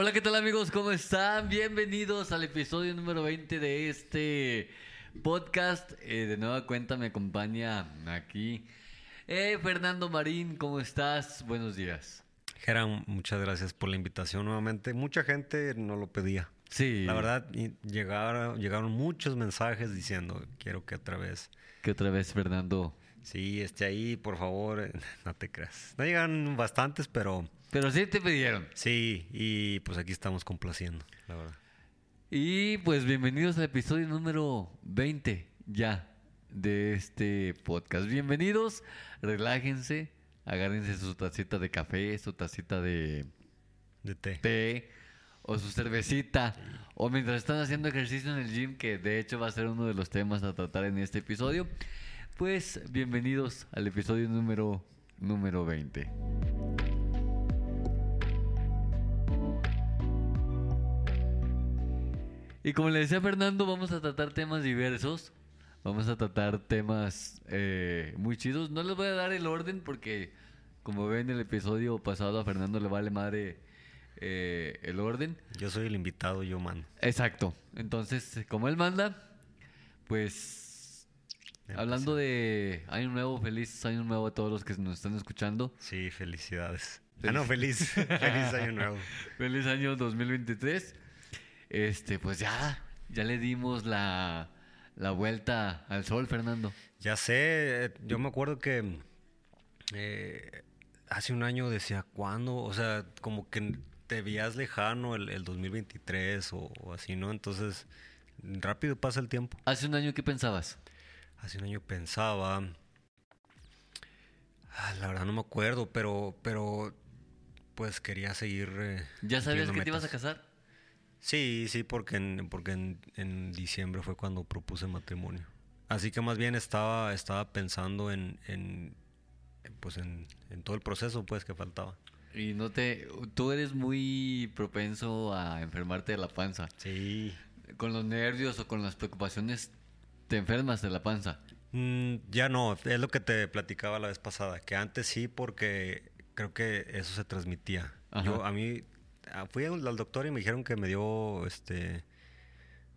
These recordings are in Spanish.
Hola, ¿qué tal amigos? ¿Cómo están? Bienvenidos al episodio número 20 de este podcast. Eh, de nueva cuenta me acompaña aquí eh, Fernando Marín. ¿Cómo estás? Buenos días. Geran, muchas gracias por la invitación nuevamente. Mucha gente no lo pedía. Sí. La verdad, llegaron, llegaron muchos mensajes diciendo, quiero que otra vez. Que otra vez Fernando. Sí, esté ahí, por favor. No te creas. No llegan bastantes, pero Pero sí te pidieron. sí. Y pues aquí estamos complaciendo, la verdad. Y pues bienvenidos al episodio número 20 ya de este podcast. Bienvenidos, relájense, agárrense su tacita de café, su tacita de De té. té o su cervecita o mientras están haciendo ejercicio en el gym, que de hecho va a ser uno de los temas a tratar en este episodio. Pues bienvenidos al episodio número número 20. Y como le decía Fernando, vamos a tratar temas diversos. Vamos a tratar temas eh, muy chidos. No les voy a dar el orden porque, como ven en el episodio pasado, a Fernando le vale madre eh, el orden. Yo soy el invitado, yo mando. Exacto. Entonces, como él manda, pues hablando de año nuevo, feliz año nuevo a todos los que nos están escuchando. Sí, felicidades. Ah, no, feliz. feliz año nuevo. Feliz año 2023. Este, pues ya, ya le dimos la, la vuelta al sol, Fernando. Ya sé, yo me acuerdo que eh, hace un año decía, ¿cuándo? O sea, como que te veías lejano el, el 2023 o, o así, ¿no? Entonces, rápido pasa el tiempo. Hace un año, ¿qué pensabas? Hace un año pensaba, ah, la verdad no me acuerdo, pero, pero, pues quería seguir. eh, ¿Ya sabías que te ibas a casar? Sí, sí, porque en, porque en, en diciembre fue cuando propuse matrimonio. Así que más bien estaba, estaba pensando en, en pues en, en todo el proceso pues que faltaba. Y no te... Tú eres muy propenso a enfermarte de la panza. Sí. Con los nervios o con las preocupaciones te enfermas de la panza. Mm, ya no, es lo que te platicaba la vez pasada, que antes sí porque creo que eso se transmitía. Yo a mí fui al, doctor y me dijeron que me dio este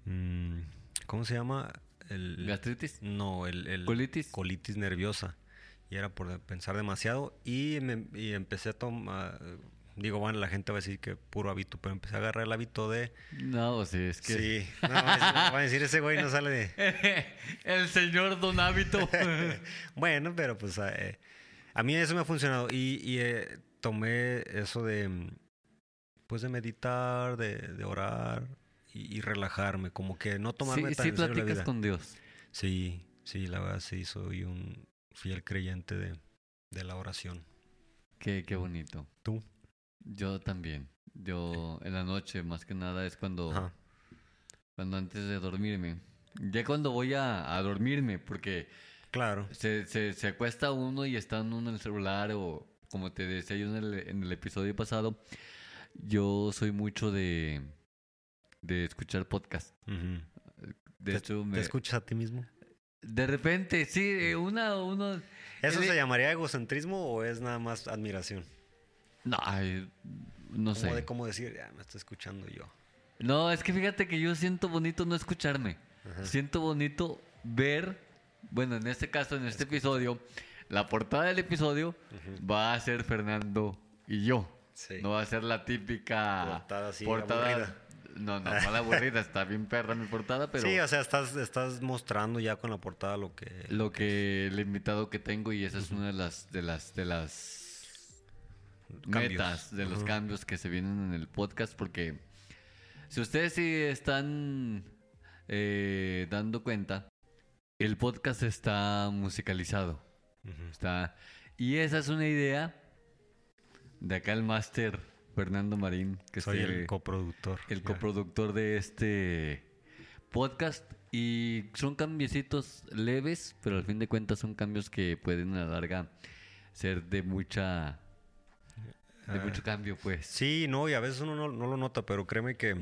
mm, ¿cómo se llama? El ¿Gastritis? No, el, el- ¿Colitis? colitis nerviosa. Y era por pensar demasiado y, me- y empecé a tomar digo, bueno, la gente va a decir que puro hábito, pero empecé a agarrar el hábito de No, sí, es que... Sí, no, va a decir ese güey no sale de el señor Don Hábito. bueno, pero pues eh, a mí eso me ha funcionado y, y, eh, tomé eso de pues de meditar, de, de orar y, y relajarme, como que no tomarme sí, tan sí en serio la vida. con Dios. Sí, sí, la verdad sí soy un fiel creyente de, de la oración. Qué, qué bonito. ¿Tú? Yo también. Yo en la noche, más que nada, es cuando, Ajá. cuando antes de dormirme. Ya cuando voy a, a dormirme, porque Claro. se, se, se acuesta uno y está uno en el celular o como te decía yo en el, en el episodio pasado, yo soy mucho de, de escuchar podcast. De ¿Te, hecho, te escuchas a ti mismo? de repente, sí, eh, una, uno... ¿Eso el- se llamaría egocentrismo o es nada más admiración? No, no sé. de cómo decir, ya me estoy escuchando yo. No, es que fíjate que yo siento bonito no escucharme. Siento bonito ver, bueno, en este caso, en este episodio, la portada del episodio va a ser Fernando y yo. Sí. No va a ser la típica Portada así, aburrida. No, no, no la aburrida, está bien perra mi portada, pero Sí, o sea, estás, estás mostrando ya con la portada lo que... lo que el invitado que tengo y esa es una de las de las de las Cambios. metas de los cambios que se vienen en el podcast porque si ustedes sí están eh, dando cuenta el podcast está musicalizado está y esa es una idea de acá el máster Fernando Marín que Soy es el coproductor. el coproductor de este podcast y son cambiecitos leves, pero al fin de cuentas son cambios que pueden a la larga ser de mucha de Ah. mucho cambio, pues. Sí, no, y a veces uno no, no lo nota, pero créeme que,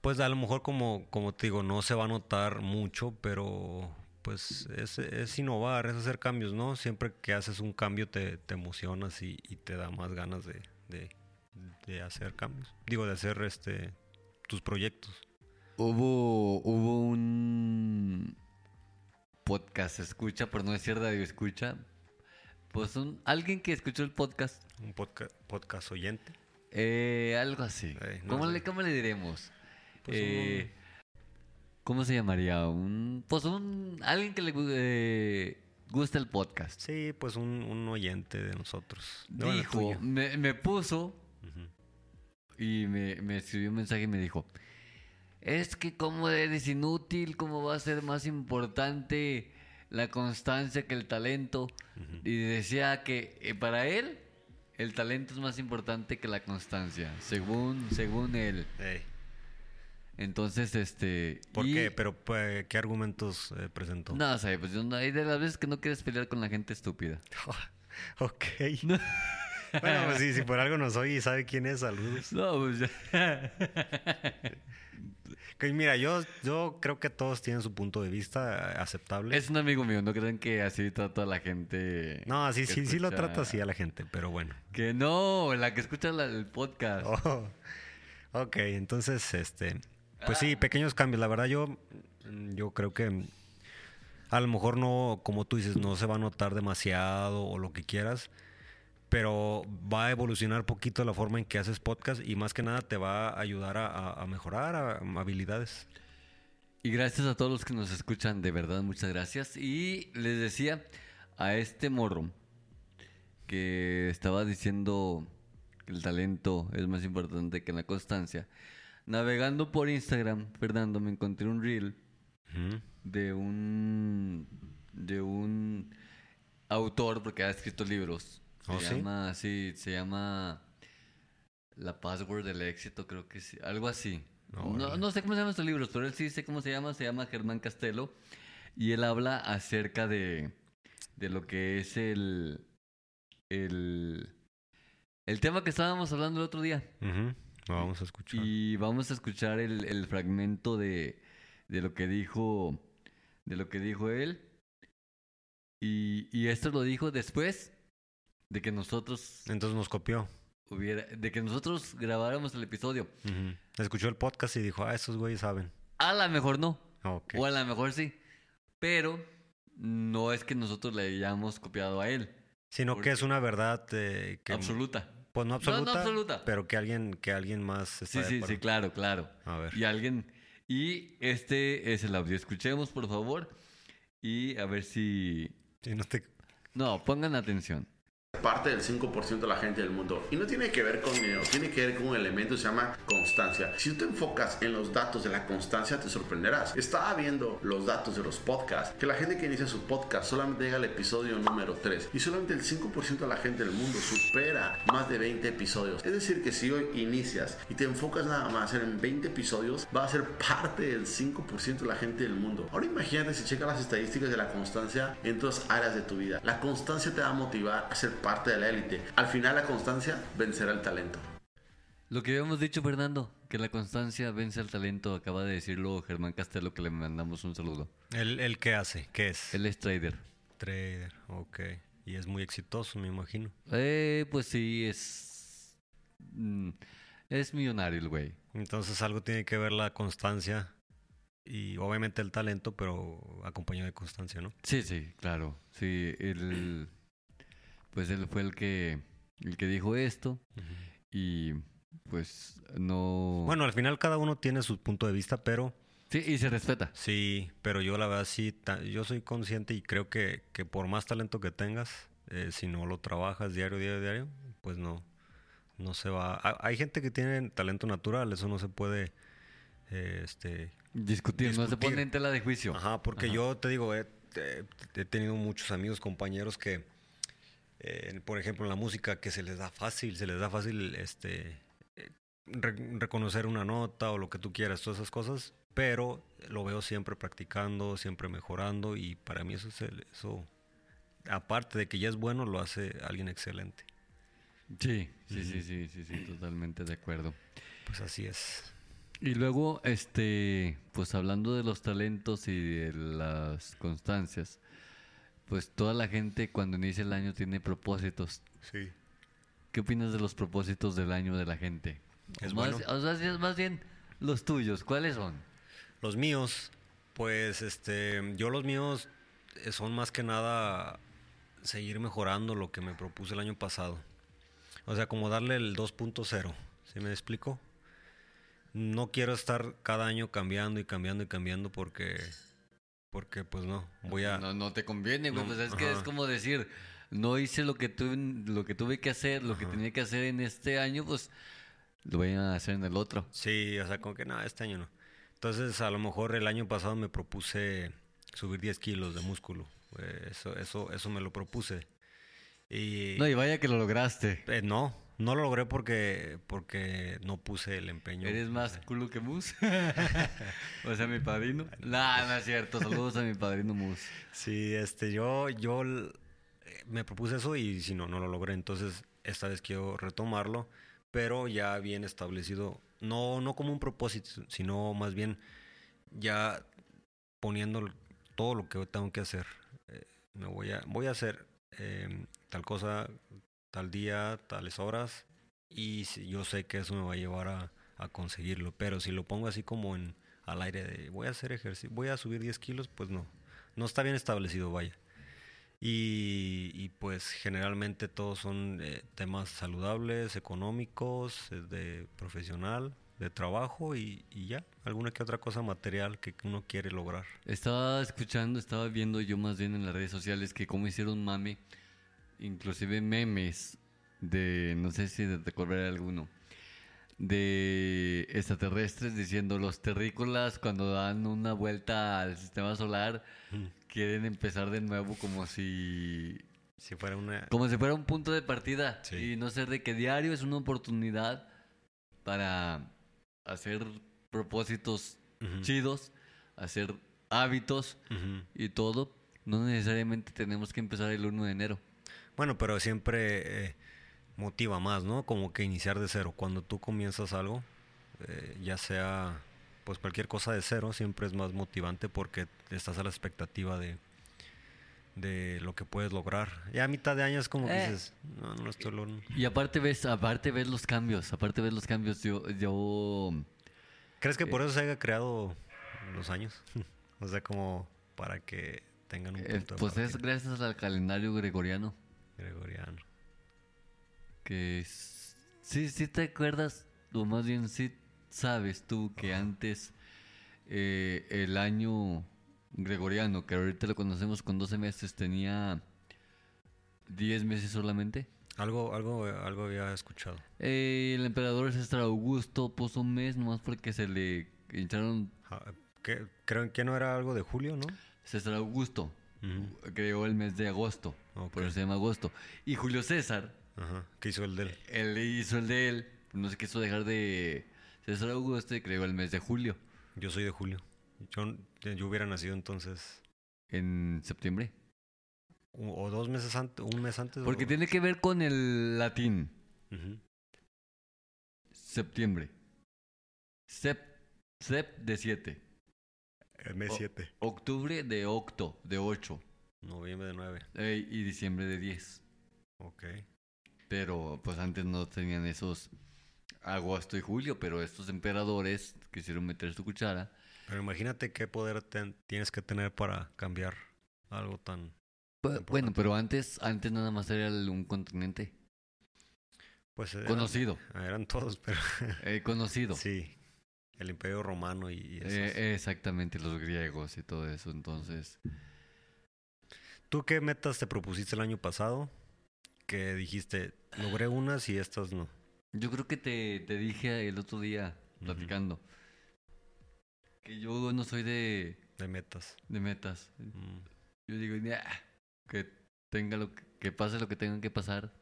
pues a lo mejor como, como te digo, no se va a notar mucho, pero pues es, es innovar, es hacer cambios, ¿no? Siempre que haces un cambio te, te emocionas y, y te da más ganas de, de, de hacer cambios. Digo, de hacer este tus proyectos. Hubo hubo un podcast escucha, por no decir radio escucha, pues un alguien que escuchó el podcast Un podcast, podcast oyente. Eh, algo así. Eh, no ¿Cómo, sé. le, ¿Cómo le diremos? Pues Eh, ¿Cómo se llamaría? Un, pues un alguien que le eh, gusta el podcast. Sí, pues un, un oyente de nosotros. No, Dijo, me, me puso y me, me escribió un mensaje y me dijo, es que como eres inútil, cómo va a ser más importante la constancia que el talento. Y decía que eh, para él el talento es más importante que la constancia, según, según él. Ey, Entonces, este... ¿Por y- qué? Pero pues, ¿qué argumentos eh, presentó? No, sé, pues yo no- hay de las veces que no quieres pelear con la gente estúpida. ok. bueno, pues sí, si por algo nos oye y sabe quién es, saludos. No, pues ya. Que mira, yo, yo creo que todos tienen su punto de vista eh, aceptable. Es un amigo mío, no crean que así trato a la gente. No, sí, que sí, sí lo trata así a la gente, pero bueno. Que no, la que escucha la- el podcast. Oh, ok, entonces, este, pues sí, pequeños cambios. La verdad, yo, yo creo que a lo mejor no, como tú dices, no se va a notar demasiado o lo que quieras, pero va a evolucionar poquito la forma en que haces podcast y más que nada te va a ayudar a, a- a mejorar a- habilidades. Y gracias a todos los que nos escuchan, de verdad, muchas gracias. Y les decía a este morro que estaba diciendo que el talento es más importante que la constancia. Navegando por Instagram, Fernando, me encontré un reel de un de un autor porque ha escrito libros. Se ¿Oh, llama sí, se llama La Password del éxito, creo que sí, algo así. No, sé cómo se llaman estos libros, pero él sí sé cómo se llama, se llama Germán Castelo y él habla acerca de de lo que es el el el tema que estábamos hablando el otro día. Ujú. Lo vamos a escuchar. Y vamos a escuchar el, el fragmento de, de lo que dijo de lo que dijo él. Y, y esto lo dijo después de que nosotros Entonces nos copió. hubiera, de que nosotros grabáramos el episodio. Escuchó el podcast y dijo, ah, esos güeyes saben. A lo mejor no, o a lo mejor sí. Pero no es que nosotros le hayamos copiado a él. Sino que es una verdad eh, que... Absoluta. Pues no No, no absoluta, pero que alguien, que alguien más Sí, sí, sí, claro, claro. A ver. Y alguien. Y este es el audio. Escuchemos, por favor. Y a ver si. Sí, no te- No, pongan atención. Parte del 5% de la gente del mundo. Y no tiene que ver con dinero, tiene que ver con un elemento que se llama constancia. Si tú te enfocas en los datos de la constancia, te sorprenderás. Estaba viendo los datos de los podcasts, que la gente que inicia su podcast solamente llega al episodio número 3 y solamente el 5% de la gente del mundo supera más de 20 episodios. Es decir, que si hoy inicias y te enfocas nada más en 20 episodios, va a ser parte del 5% de la gente del mundo. Ahora imagínate si checas las estadísticas de la constancia en todas áreas de tu vida. La constancia te va a motivar a ser parte de la élite. Al final la constancia vencerá el talento. Lo que habíamos dicho, Fernando, que la constancia vence al talento, acaba de decirlo Germán Castelo, que le mandamos un saludo. ¿El, el qué hace? ¿Qué es? Él es trader. Trader, ok. Y es muy exitoso, me imagino. Eh, pues sí, es. mm, es millonario el güey. Entonces algo tiene que ver la constancia y obviamente el talento, pero acompañado de constancia, ¿no? Sí, sí, claro. Sí, él. Pues él fue el que. El que dijo esto. Y. Pues no. Bueno, al final cada uno tiene su punto de vista, pero Sí, y se respeta. sí, pero yo la verdad sí, yo soy consciente y creo que, que por más talento que tengas, eh, si no lo trabajas diario, diario, diario, pues no, no se va. ha- Hay gente que tiene talento natural, eso no se puede, eh, este, Discutir, no se pone en tela de juicio. Ajá, porque Ajá. yo te digo, he tenido muchos amigos, compañeros que, eh, por ejemplo, en la música, que se les da fácil, se les da fácil este, re- reconocer una nota o lo que tú quieras, todas esas cosas, pero lo veo siempre practicando, siempre mejorando y para mí eso es el, eso, aparte de que ya es bueno, lo hace alguien excelente. Sí, sí, sí, sí, sí, sí, totalmente de acuerdo. Pues así es. Y luego, este, pues hablando de los talentos y de las constancias, pues toda la gente cuando inicia el año tiene propósitos. Sí. ¿Qué opinas de los propósitos del año de la gente? Es o más, o sea, más bien los tuyos, ¿cuáles son? Los míos, pues este, yo los míos eh, son más que nada seguir mejorando lo que me propuse el año pasado. O sea, como darle el 2.0, ¿sí me explico? No quiero estar cada año cambiando y cambiando y cambiando porque, porque pues no, voy a... No, no te conviene, güey. No, pues es que es como decir, no hice lo que tuve, lo que tuve que hacer, lo que tenía que hacer en este año, pues lo voy a hacer en el otro. Sí, o sea, como que nada, este año no. Entonces, a lo mejor el año pasado me propuse subir 10 kilos de músculo. Eso, eso, eso me lo propuse. Y No, y vaya que lo lograste. eh, no, no lo logré porque, porque no puse el empeño. ¿Eres más culo que Mus? o sea, mi padrino. No, no es cierto. Saludos a mi padrino Mus. Sí, este, yo, yo eh, me propuse eso y si no, no lo logré. Entonces, esta vez quiero retomarlo, pero ya bien establecido, no, no como un propósito, sino más bien ya poniendo todo lo que tengo que hacer. Eh, me voy a, voy a hacer eh, tal cosa, tal día, tales horas, y yo sé que eso me va a llevar a, a conseguirlo. Pero si lo pongo así como en al aire de voy a hacer ejercicio, voy a subir 10 kilos, pues no. No está bien establecido, vaya. Y, y, pues generalmente todos son eh, temas saludables, económicos, eh, de profesional, de trabajo y, y ya, alguna que otra cosa material que uno quiere lograr. Estaba escuchando, estaba viendo yo más bien en las redes sociales que cómo hicieron mame, inclusive memes de, no sé si te acordaré alguno, de extraterrestres diciendo los terrícolas cuando dan una vuelta al sistema solar quieren empezar de nuevo como si Si fuera una... como si fuera un punto de partida Sí. y no ser de que diario es una oportunidad para hacer propósitos chidos, hacer hábitos y todo. No necesariamente tenemos que empezar el 1 de enero. Bueno, pero siempre eh, motiva más, ¿no? Como que iniciar de cero. Cuando tú comienzas algo, eh, ya sea pues cualquier cosa de cero, siempre es más motivante porque estás a la expectativa de, de lo que puedes lograr. Ya a mitad de año es como que Eh. dices, no, no estoy logrando. Y aparte ves, aparte ves los cambios, aparte ves los cambios. Yo, yo ¿Crees que por eso se haya creado los años? o sea, como para que tengan un eh, punto de pues es partida. gracias al calendario gregoriano. Gregoriano. Que s- sí, sí te acuerdas, o más bien sí sabes tú que antes eh, el año gregoriano, que ahorita lo conocemos con 12 meses, tenía 10 meses solamente. Algo, algo, algo había escuchado. Eh, el emperador César Augusto puso un mes nomás porque se le hincharon que- creo que no era algo de julio, ¿no? César Augusto. Ujú. Creó el mes de agosto, Ok. por eso se llama agosto. Y Julio César, Ajá. ¿Qué hizo el de él? él hizo el de él, no se quiso dejar de César Augusto y creó el mes de julio, Yo soy de julio. Yo, yo hubiera nacido entonces en septiembre. o dos meses antes, un mes antes. Porque o- tiene que ver con el latín, septiembre. Sep, sep de 7. El mes 7. Octubre de octo, de 8. Noviembre de 9. y diciembre de 10. Ok. Pero pues antes no tenían esos agosto y julio, pero estos emperadores quisieron meter su cuchara. Pero imagínate qué poder ten- tienes que tener para cambiar algo tan... Bu- Bueno, Importante. pero antes, antes nada más era un continente Pues eran, conocido, eran todos, pero... eh, conocido. sí. El imperio romano y, y esos. Eh, exactamente, los griegos y todo eso. Entonces, ¿Tú qué metas te propusiste el año pasado? Que dijiste, logré unas y estas no. yo creo que te, te dije el otro día, platicando, que yo no soy de, De metas. de metas. Mm. Yo digo, "Nah, que tenga lo que, que pase lo que tenga que pasar.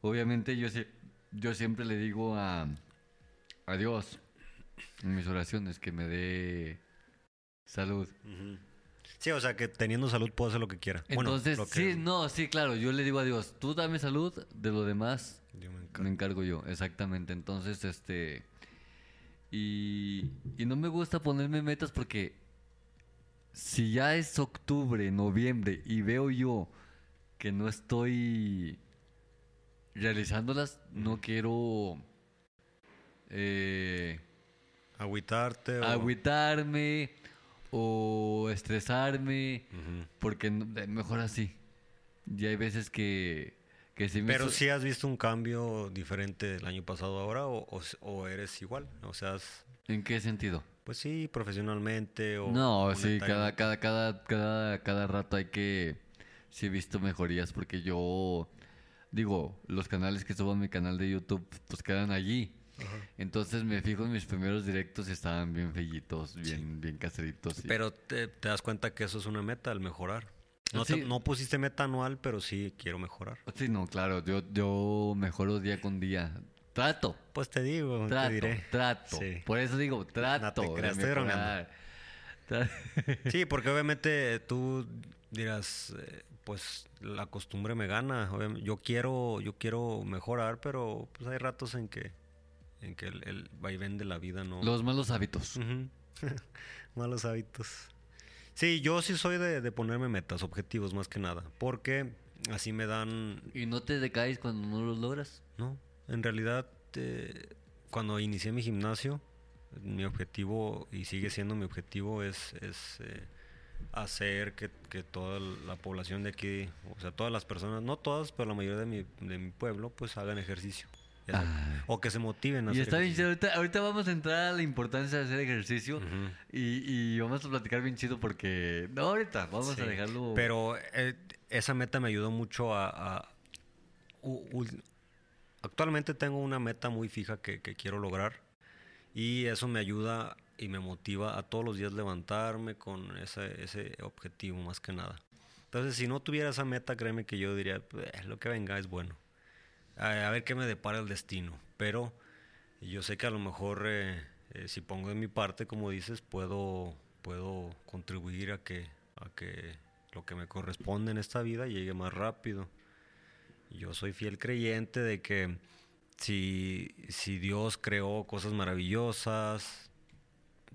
Obviamente yo, sie- yo siempre le digo a, a Dios en mis oraciones que me dé salud. Ujú. Sí, o sea, que teniendo salud puedo hacer lo que quiera. Bueno, Entonces, lo que sí, no, sí, claro, yo le digo a Dios, tú dame salud, de lo demás yo me encargo. me encargo yo, exactamente. Entonces, este. Y, y no me gusta ponerme metas porque si ya es octubre, noviembre y veo yo que no estoy realizándolas, no quiero eh, Agüitarte o... agüitarme o estresarme porque mejor así. Y hay veces que, que sí me Pero sí has visto un cambio diferente del año pasado ahora o, o s- o eres igual, o sea, has- ¿En qué sentido? pues sí, profesionalmente o No, sí, cada, cada, cada, cada, cada rato hay que... Sí he visto mejorías porque yo... Digo, los canales que subo a mi canal de YouTube pues quedan allí. Entonces me fijo en mis primeros directos y estaban bien fellitos, bien, bien caseritos. Pero te, te das cuenta que eso es una meta, el mejorar. No, Sí. te- no pusiste meta anual, pero sí quiero mejorar. Sí, no, claro, yo, yo mejoro día con día. Trato, Pues te digo, trato, te diré. trato. Sí. Por eso digo, trato. te creas, estoy Sí, porque obviamente tú dirás, eh, pues la costumbre me gana. Yo quiero, yo quiero mejorar, pero pues hay ratos en que, en que el, el vaivén de la vida no. Los malos hábitos. Malos hábitos. Sí, yo sí soy de, de ponerme metas, objetivos más que nada, porque así me dan, ¿Y no te decaes cuando no los logras? no, en realidad eh, cuando inicié mi gimnasio, mi objetivo y sigue siendo mi objetivo es, es eh, hacer que, que toda la población de aquí, o sea, todas las personas, no todas, pero la mayoría de mi, de mi pueblo, pues hagan ejercicio. Ay. O que se motiven a Y hacer está bien chido. Ahorita, ahorita vamos a entrar a la importancia de hacer ejercicio. Y, y vamos a platicar bien chido porque... No, ahorita, vamos Sí, a dejarlo... Pero eh, esa meta me ayudó mucho a... a- u- ul- actualmente tengo una meta muy fija que, que quiero lograr y eso me ayuda y me motiva a todos los días levantarme con ese, ese objetivo más que nada. Entonces, si no tuviera esa meta, créeme que yo diría, "Eh, lo que venga es bueno. A, ver qué me depara el destino. Pero yo sé que a lo mejor eh, eh, si pongo de mi parte, como dices, puedo, puedo contribuir a que, a que lo que me corresponde en esta vida llegue más rápido. Yo soy fiel creyente de que si, si Dios creó cosas maravillosas,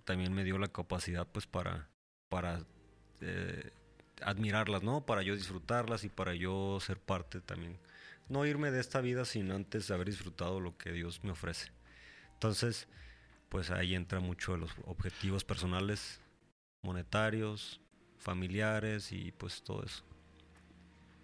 también me dio la capacidad pues para, para eh, admirarlas, ¿no? Para yo disfrutarlas y para yo ser parte también. No irme de esta vida sin antes haber disfrutado lo que Dios me ofrece. Entonces, pues ahí entra mucho de los objetivos personales, monetarios, familiares y pues todo eso.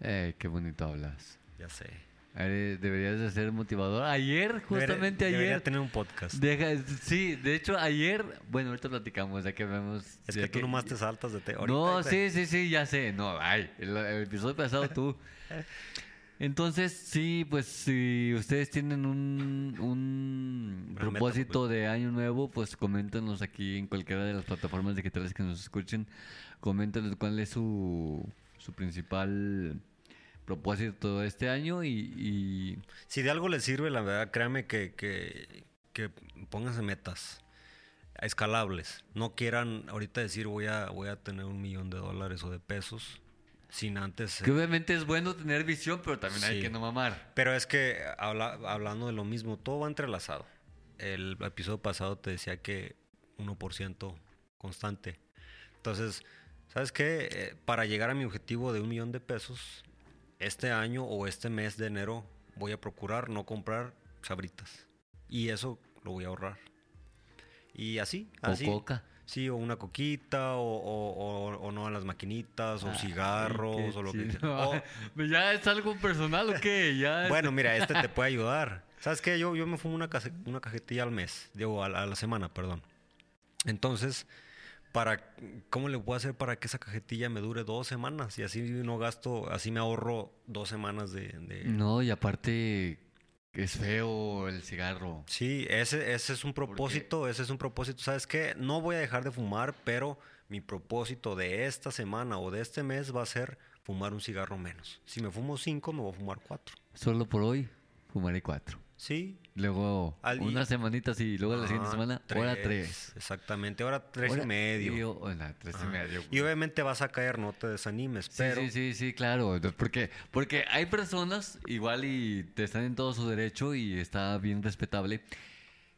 Eh, qué bonito hablas. Ya sé. Deberías de ser motivador. Ayer, justamente Debería- debería ayer... tener un podcast. Deja, sí, de hecho ayer... Bueno, ahorita platicamos, ya que vemos... es que tú nomás te saltas de te. No, sí, sí, sí, ya sé. No, ay, el, el episodio pasado tú. Entonces, sí, pues si ustedes tienen un, un propósito de año nuevo, pues coméntenos aquí en cualquiera de las plataformas digitales que nos escuchen. Coméntenos cuál es su, su principal propósito de este año y, y Si de algo les sirve, la verdad, créanme que, que, que pónganse metas escalables. No quieran ahorita decir voy a, voy a tener un millón de dólares o de pesos sin antes... eh, que obviamente es bueno tener visión, pero también hay que no mamar. Pero es que habla- hablando de lo mismo, todo va entrelazado. El episodio pasado te decía que 1% constante. Entonces, ¿sabes qué? Eh, para llegar a mi objetivo de un millón de pesos, este año o este mes de enero voy a procurar no comprar sabritas. Y eso lo voy a ahorrar. Y así, así. O coca. Sí, o una coquita, o, o- o- o no a las maquinitas, o Ay, cigarros, o lo que o- ¿Ya es algo personal o qué? Ya es- bueno, mira, este te puede ayudar. ¿Sabes qué? Yo, yo me fumo una, case- una cajetilla al mes, digo, a, la- a la semana, perdón. Entonces, para, ¿cómo le puedo hacer para que esa cajetilla me dure dos semanas? Y así no gasto, así me ahorro dos semanas de... de- No, y aparte es feo el cigarro. Sí, ese, ese es un propósito, ese es un propósito. ¿Sabes qué? No voy a dejar de fumar, pero mi propósito de esta semana o de este mes va a ser fumar un cigarro menos. Si me fumo cinco, me voy a fumar cuatro. Solo por hoy fumaré cuatro. Sí. Luego Al- unas semanitas y luego la siguiente semana, hora tres. Exactamente, hora tres Hora- y medio. yo- hola, tres y medio. Y obviamente vas a caer, no te desanimes, Sí, pero sí, sí, sí, claro. Porque, porque hay personas, igual y te están en todo su derecho y está bien respetable,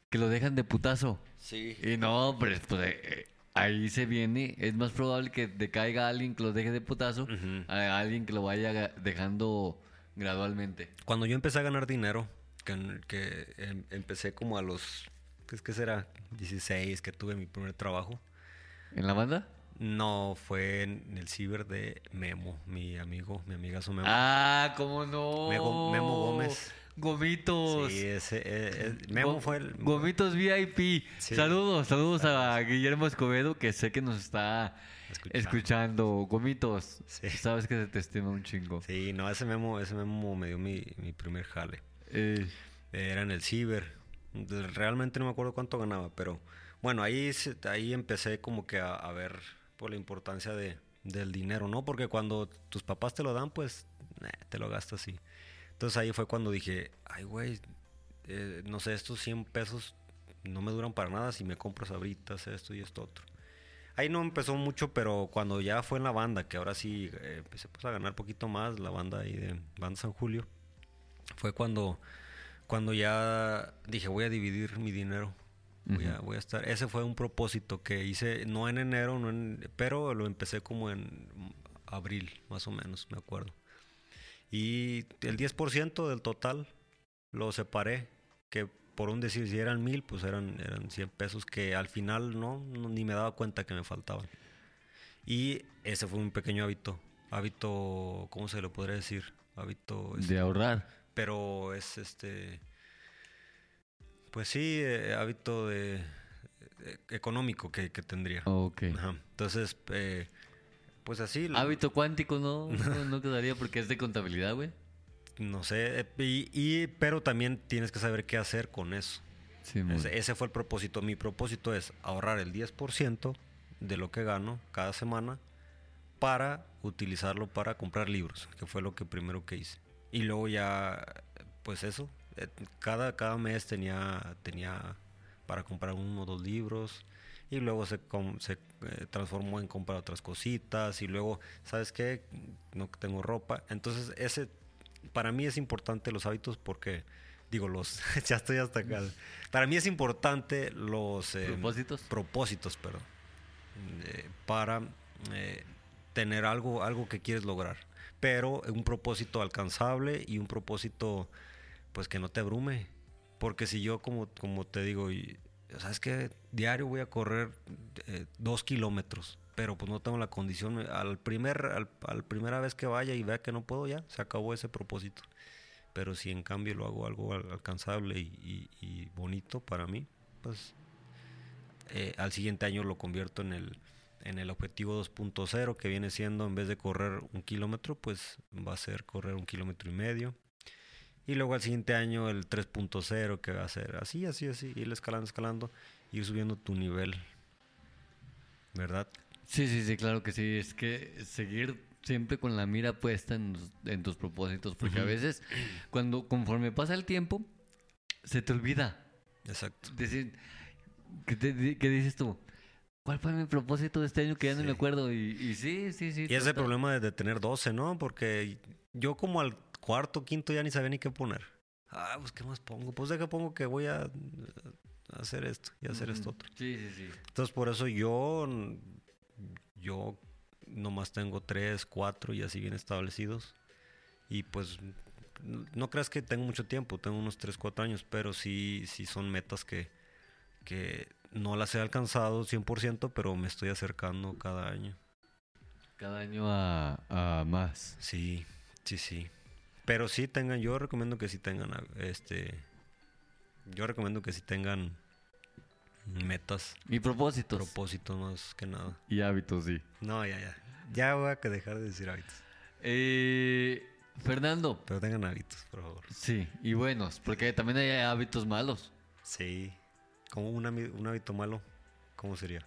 que lo dejan de putazo. Sí. Y no, pues, pues eh, eh, ahí se viene. Es más probable que te caiga alguien que lo deje de putazo a alguien que lo vaya dejando gradualmente. Cuando yo empecé a ganar dinero, que, que em- empecé como a los, ¿qué es que será? 16, que tuve mi primer trabajo. ¿En la banda? No, fue en el ciber de Memo, mi amigo, mi amigazo Memo. Ah, ¿cómo no? Memo- Memo Gómez. Gomitos. sí, ese, eh, eh, Memo Go- fue el... Gomitos VIP. Sí. Saludos, saludos a Guillermo Escobedo, que sé que nos está Escuchando. escuchando. Gomitos. Sí. Sabes que se te estima un chingo. Sí, no, ese Memo, ese Memo me dio mi, mi primer jale. Eh, Era en el ciber. Realmente no me acuerdo cuánto ganaba, pero bueno, ahí, ahí empecé como que a, ver por la importancia de, del dinero, ¿no? Porque cuando tus papás te lo dan, pues eh, te lo gastas así. Entonces ahí fue cuando dije, ay, güey, eh, no sé, estos 100 pesos no me duran para nada si me compro sabritas, esto y esto otro. Ahí no empezó mucho, pero cuando ya fue en la banda, que ahora sí eh, empecé pues, a ganar poquito más, la banda ahí de Banda San Julio, fue cuando, cuando ya dije voy a dividir mi dinero. Voy, a, voy a estar. Ese fue un propósito que hice, no en enero, no en, pero lo empecé como en abril, más o menos, me acuerdo. Y el 10% del total lo separé, que por un decir, si eran mil, pues eran, eran 100 pesos que al final no, no- ni me daba cuenta que me faltaban. Y ese fue un pequeño hábito, hábito, ¿cómo se lo podría decir? Hábito... este, de ahorrar. Pero es este pues sí eh, hábito de eh, económico que, que tendría Ok. Ajá. entonces eh, pues así lo- Hábito cuántico no, no, no quedaría porque es de contabilidad, güey. no sé eh, y, y- pero también tienes que saber qué hacer con eso Sí, mon. ese, ese fue el propósito mi propósito es ahorrar el 10% de lo que gano cada semana para utilizarlo para comprar libros que fue lo que primero que hice y luego ya pues eso eh, cada, cada mes tenía tenía para comprar uno o dos libros y luego se, se eh, transformó en comprar otras cositas y luego sabes qué no tengo ropa. Entonces ese para mí es importante los hábitos porque digo los ya estoy hasta acá. Para mí es importante los eh, ¿Propósitos? propósitos perdón eh, para tener algo algo que quieres lograr pero un propósito alcanzable y un propósito pues que no te abrume. Porque si yo como como te digo sabes que diario voy a correr eh, dos kilómetros pero pues no tengo la condición. Al primer al, primera vez que vaya y vea que no puedo ya se acabó ese propósito. Pero si en cambio lo hago algo al- alcanzable y bonito para mí pues eh, al siguiente año lo convierto en el en el objetivo 2.0 que viene siendo en vez de correr un kilómetro pues va a ser correr un kilómetro y medio y luego al siguiente año el 3.0 que va a ser así así así ir escalando escalando ir subiendo tu nivel verdad Sí, sí, sí, claro que sí. Es que seguir siempre con la mira puesta en, tus propósitos, porque a veces, cuando conforme pasa el tiempo, se te olvida. exacto Decir, ¿qué, te qué dices tú? ¿Cuál fue mi propósito de este año que ya no me acuerdo? Y, y sí, sí, sí. y ese problema de, tener 12 no porque yo como al cuarto quinto ya ni sabía ni qué poner ah pues qué más pongo pues de qué pongo que voy a, hacer esto y hacer esto otro Sí, sí, sí. Entonces por eso yo, yo nomás tengo tres, cuatro y así bien establecidos. Y pues no creas que tengo mucho tiempo, tengo unos tres, cuatro años, pero sí, sí son metas que, que no las he alcanzado 100%, pero me estoy acercando cada año. Cada año a, a más. Sí, sí, sí. Pero sí tengan, yo recomiendo que sí tengan, este, yo recomiendo que sí tengan metas, Y propósitos. propósitos más que nada. y hábitos, sí. No, ya, ya. Ya voy a que dejar de decir hábitos. Eh, Fernando. Pero tengan hábitos, por favor. Sí, y buenos, porque también hay hábitos malos. Sí. Como un, hábito malo, ¿cómo sería?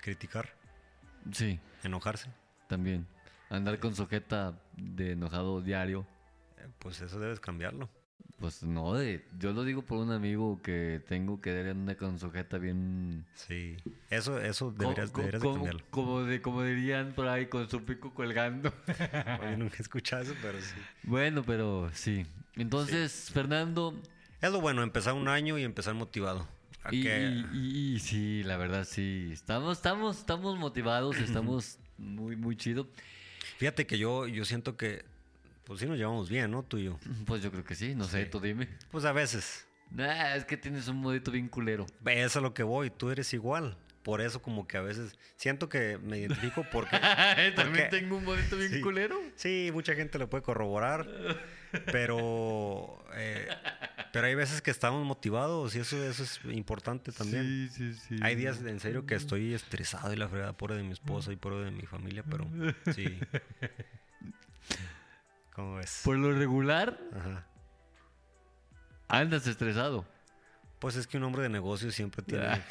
Criticar, Sí, enojarse. también. Andar con sujeta de enojado diario. Eh, Pues eso debes cambiarlo. Pues no, de, yo lo digo por un amigo que tengo que anda con sujeta bien... Sí, eso, eso deberías, co- deberías de como, cambiarlo. como, de, como dirían por ahí, con su pico colgando. Oye, nunca he escuchado eso, pero sí. bueno, pero sí. Entonces, Fernando, Es lo bueno, empezar un año y empezar motivado. Y, y- y- y sí, la verdad sí, estamos, estamos, estamos motivados, estamos muy, muy chido. Fíjate que yo, yo siento que, pues sí nos llevamos bien, ¿no? Tú y yo. Pues yo creo que sí, no sé, Sí. tú dime. Pues a veces. Nah, es que tienes un modito bien culero. Eso es lo que voy, tú eres igual. Por eso como que a veces siento que me identifico porque... También porque- tengo un modito bien Sí. culero. Sí, mucha gente lo puede corroborar, pero... eh, pero hay veces que estamos motivados y eso, eso es importante también. Sí, sí, sí. Hay días en serio que estoy estresado y la fregada por de mi esposa y por de mi familia, pero sí. ¿Cómo ves? Por lo regular, Ajá. andas estresado. Pues es que un hombre de negocio siempre tiene...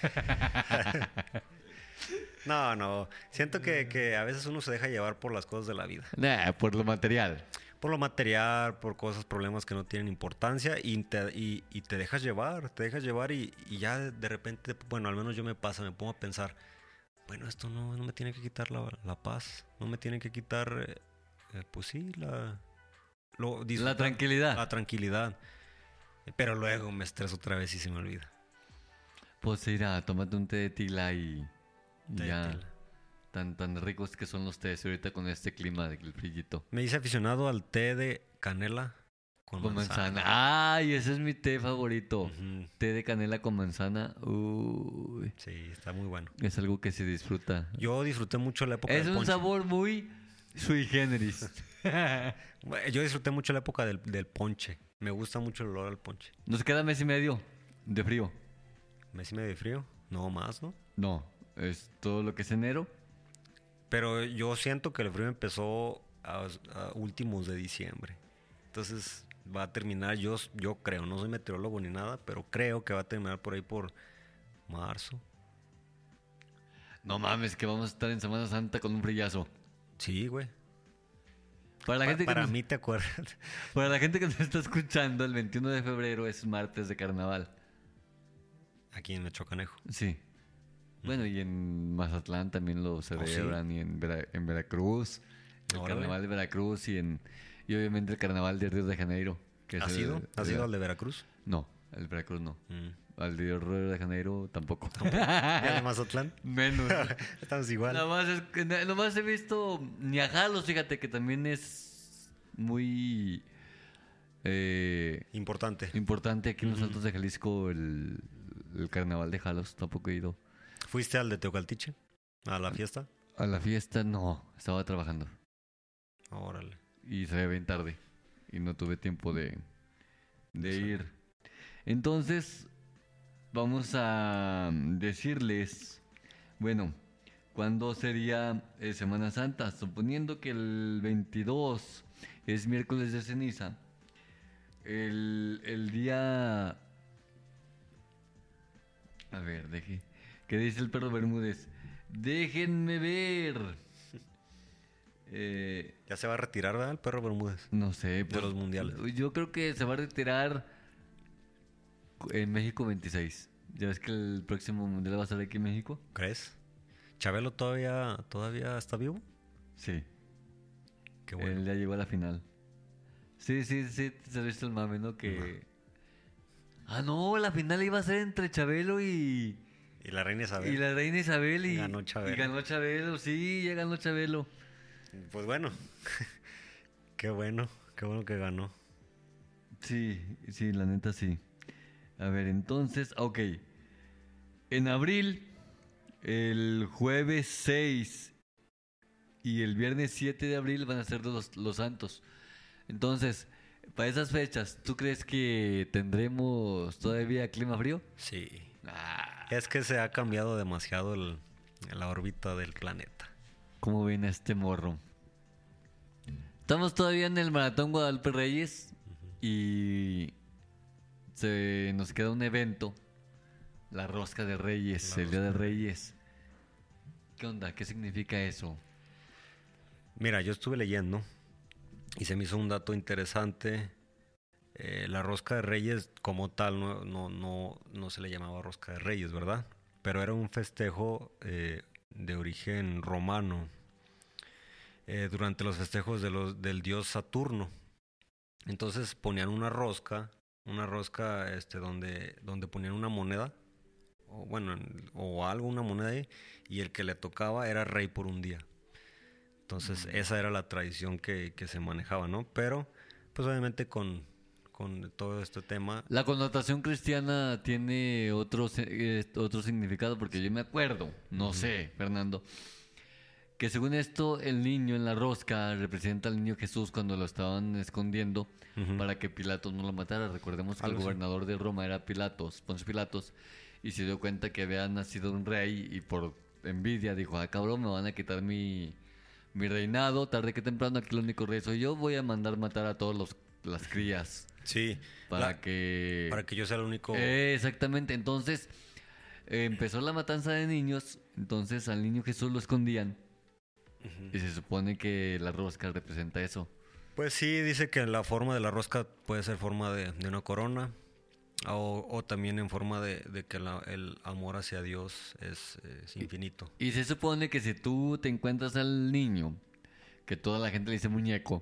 no, no. Siento que, que a veces uno se deja llevar por las cosas de la vida. Nah, por lo material. Por lo material, por cosas, problemas que no tienen importancia y te, y, y te dejas llevar, te dejas llevar y, y ya de, repente, bueno, al menos yo me pasa, me pongo a pensar, bueno, esto no, no me tiene que quitar la, la paz, no me tiene que quitar, eh, eh, pues sí, la... Lo, La tranquilidad. La tranquilidad. Pero luego me estreso otra vez y se me olvida. Pues mira, tómate un té de tila y, de ya. tila. Tan, tan ricos que son los tés ahorita con este clima del frillito. Me hice aficionado al té de canela con, Con manzana. manzana. Ay, ese es mi té favorito. Té de canela con manzana. Uy, Sí, está muy bueno. es algo que se disfruta. Yo disfruté mucho la época Es del un ponche. sabor muy sui generis. Yo disfruté mucho la época del, del ponche. Me gusta mucho el olor al ponche. Nos queda mes y medio de frío. ¿Mes y medio de frío? No más, ¿no? No, es todo lo que es enero. Pero yo siento que el frío empezó a, a últimos de diciembre. Entonces va a terminar, yo, yo creo, no soy meteorólogo ni nada, pero creo que va a terminar por ahí por marzo. No mames, que vamos a estar en Semana Santa con un frillazo. Sí, güey. Para la Pa- gente que para nos- mí, ¿te acuerdas? Para la gente que nos está escuchando, el 21 de febrero es martes de carnaval. Aquí en Mechocanejo. Sí. Bueno, y en Mazatlán también lo Oh, sí? celebran, y en, Vera- en Veracruz, el Órale. carnaval de Veracruz y en y obviamente el carnaval de Río de Janeiro. Que ¿Has ido? ¿Has ido al de Veracruz? No, el Veracruz no. Mm. Al de Río de Janeiro tampoco. ¿Y al de Mazatlán? Menos. Estamos igual. Nada más, es nomás he visto Niajalos, fíjate que también es muy eh, Importante. importante aquí en los Altos de Jalisco el, el carnaval de Jalos. Tampoco he ido. ¿Fuiste al de Teocaltiche? ¿A la fiesta? A la fiesta no, estaba trabajando Órale. y salía bien tarde y no tuve tiempo de, de ir. Entonces, vamos a decirles, bueno, ¿cuándo sería eh, Semana Santa? Suponiendo que el 22 es miércoles de ceniza, el, el día... A ver, deje. ¿Qué dice el perro Bermúdez? Déjenme ver. Eh, Ya se va a retirar, ¿verdad? El perro Bermúdez. no sé. pues, los mundiales. Yo creo que se va a retirar en México 26. Ya ves que el próximo mundial va a ser aquí en México. ¿Crees? ¿Chabelo todavía, todavía está vivo? Sí. Qué bueno. Él ya llegó a la final. Sí, sí, sí. Se visto el mame, ¿no? Que. Ah, no, la final iba a ser entre Chabelo y. Y la reina Isabel. Y la reina Isabel y. Ganó Chabelo. Y ganó Chabelo, sí, ya ganó Chabelo. Pues bueno. qué bueno. Qué bueno que ganó. Sí, sí, la neta sí. A ver, entonces, ok. En abril, el jueves 6 y el viernes 7 de abril van a ser los, los santos. Entonces, para esas fechas, ¿tú crees que tendremos todavía clima frío? Sí. Ah, Es que se ha cambiado demasiado el- la órbita del planeta. ¿Cómo ven a este morro? Estamos todavía en el Maratón Guadalupe Reyes y se nos queda un evento, la Rosca de Reyes, La el Día de Reyes. ¿Qué onda? ¿Qué significa eso? Mira, yo estuve leyendo y se me hizo un dato interesante. Eh, la rosca de reyes como tal no, no, no, no se le llamaba rosca de reyes, ¿verdad? Pero era un festejo eh, de origen romano eh, durante los festejos de los, del dios Saturno. Entonces ponían una rosca, una rosca este, donde, donde ponían una moneda, o bueno, en- o algo, una moneda ahí, y el que le tocaba era rey por un día. Entonces esa era la tradición que, que se manejaba, ¿no? Pero, pues obviamente con, con todo este tema, La connotación cristiana tiene otro, eh, otro significado, porque yo me acuerdo, no sé, Fernando, que según esto el niño en la rosca representa al niño Jesús cuando lo estaban escondiendo para que Pilatos no lo matara. Recordemos que el Algo gobernador de Roma era Pilatos, Poncio Pilatos, y se dio cuenta que había nacido un rey y por envidia dijo, ah cabrón, me van a quitar mi, mi reinado, tarde que temprano aquí el único rey soy yo, voy a mandar matar a todos los las crías sí, para la- que para que yo sea el único... eh, exactamente, entonces eh, empezó la matanza de niños, entonces al niño Jesús lo escondían. Y se supone que la rosca representa eso. Pues sí, dice que la forma de la rosca puede ser forma de, de una corona. O, o también en forma de, de que la- el amor hacia Dios es, es infinito. Y se supone que si tú te encuentras al niño, que toda la gente le dice muñeco,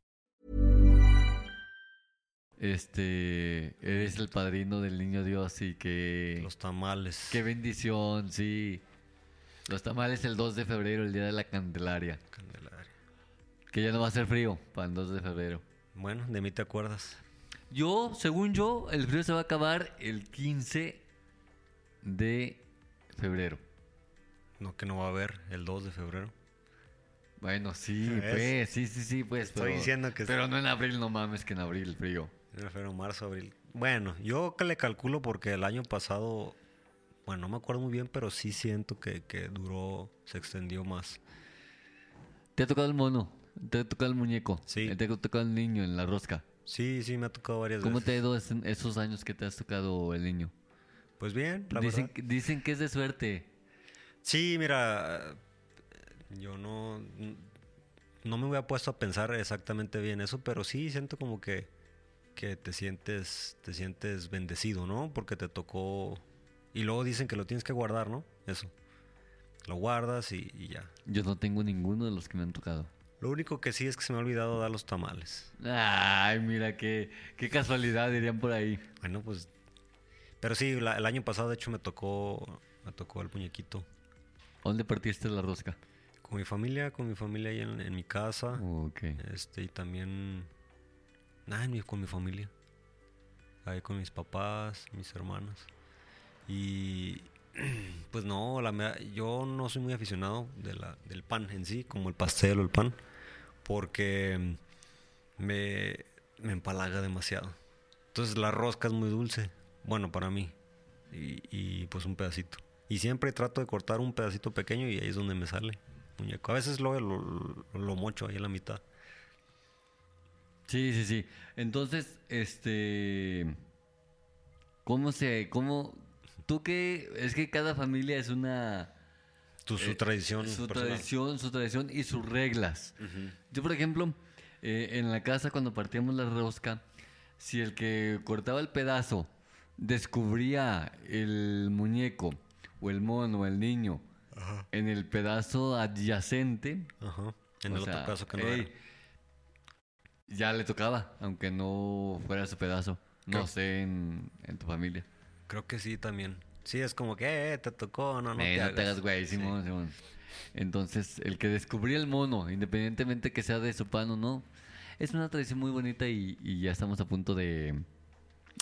este, eres el padrino del niño Dios y que... Los tamales. Qué bendición, sí. Los tamales el 2 de febrero, el día de la Candelaria. Candelaria. Que ya no va a ser frío para el 2 de febrero. Bueno, de mí te acuerdas. Yo, según yo, el frío se va a acabar el 15 de febrero. No que no va a haber el 2 de febrero. Bueno, sí, pues, sí, sí, sí, pues. Estoy pero, diciendo que- Pero no en abril, no mames, que en abril frío. En febrero, marzo, abril. Bueno, yo que le calculo porque el año pasado, bueno, no me acuerdo muy bien, pero sí siento que, que duró, se extendió más. ¿Te ha tocado el mono? ¿Te ha tocado el muñeco? Sí. ¿Te ha tocado el niño en la rosca? Sí, sí, me ha tocado varias ¿Cómo veces. te ha ido es- esos años que te has tocado el niño? Pues bien, la Dicen, verdad. dicen que es de suerte. Sí, mira, yo no, no me había puesto a pensar exactamente bien eso, pero sí siento como que, que te sientes, te sientes bendecido, ¿no? Porque te tocó y luego dicen que lo tienes que guardar, ¿no? Eso. Lo guardas y, y ya. Yo no tengo ninguno de los que me han tocado. Lo único que sí es que se me ha olvidado dar los tamales. Ay, mira, qué, qué casualidad dirían por ahí. Bueno, pues. Pero sí, la- el año pasado de hecho me tocó, me tocó el muñequito. ¿Dónde partiste la rosca? Con mi familia, con mi familia ahí en, en mi casa. Este, y también. Nada, con mi familia. Ahí con mis papás, mis hermanas. Y. Pues no, la, yo no soy muy aficionado de la, del pan en sí, como el pastel o el pan. Porque me, me empalaga demasiado. Entonces la rosca es muy dulce. Bueno, para mí. Y, y, pues un pedacito. Y siempre trato de cortar un pedacito pequeño y ahí es donde me sale. Muñeco. A veces lo, lo- lo mocho ahí en la mitad. Sí, sí, sí. Entonces, este. ¿Cómo se.? ¿Cómo.? Tú que. Es que cada familia es una. Tu, su eh, tradición. Su personal. tradición, su tradición y sus reglas. Yo, por ejemplo, eh, en la casa cuando partíamos la rosca, si el que cortaba el pedazo descubría el muñeco o el mono o el niño en el pedazo adyacente, Ajá. En el sea, otro caso que no ey, era. Ya le tocaba, aunque no fuera su pedazo. No Creo- sé en, en tu familia. Creo que sí también. Sí, es como que, eh, te tocó, no, no Eh, te no hagas. te hagas güey, Simón, Simón. Entonces, el que descubría el mono, independientemente que sea de su pan o no, es una tradición muy bonita y, y ya estamos a punto de,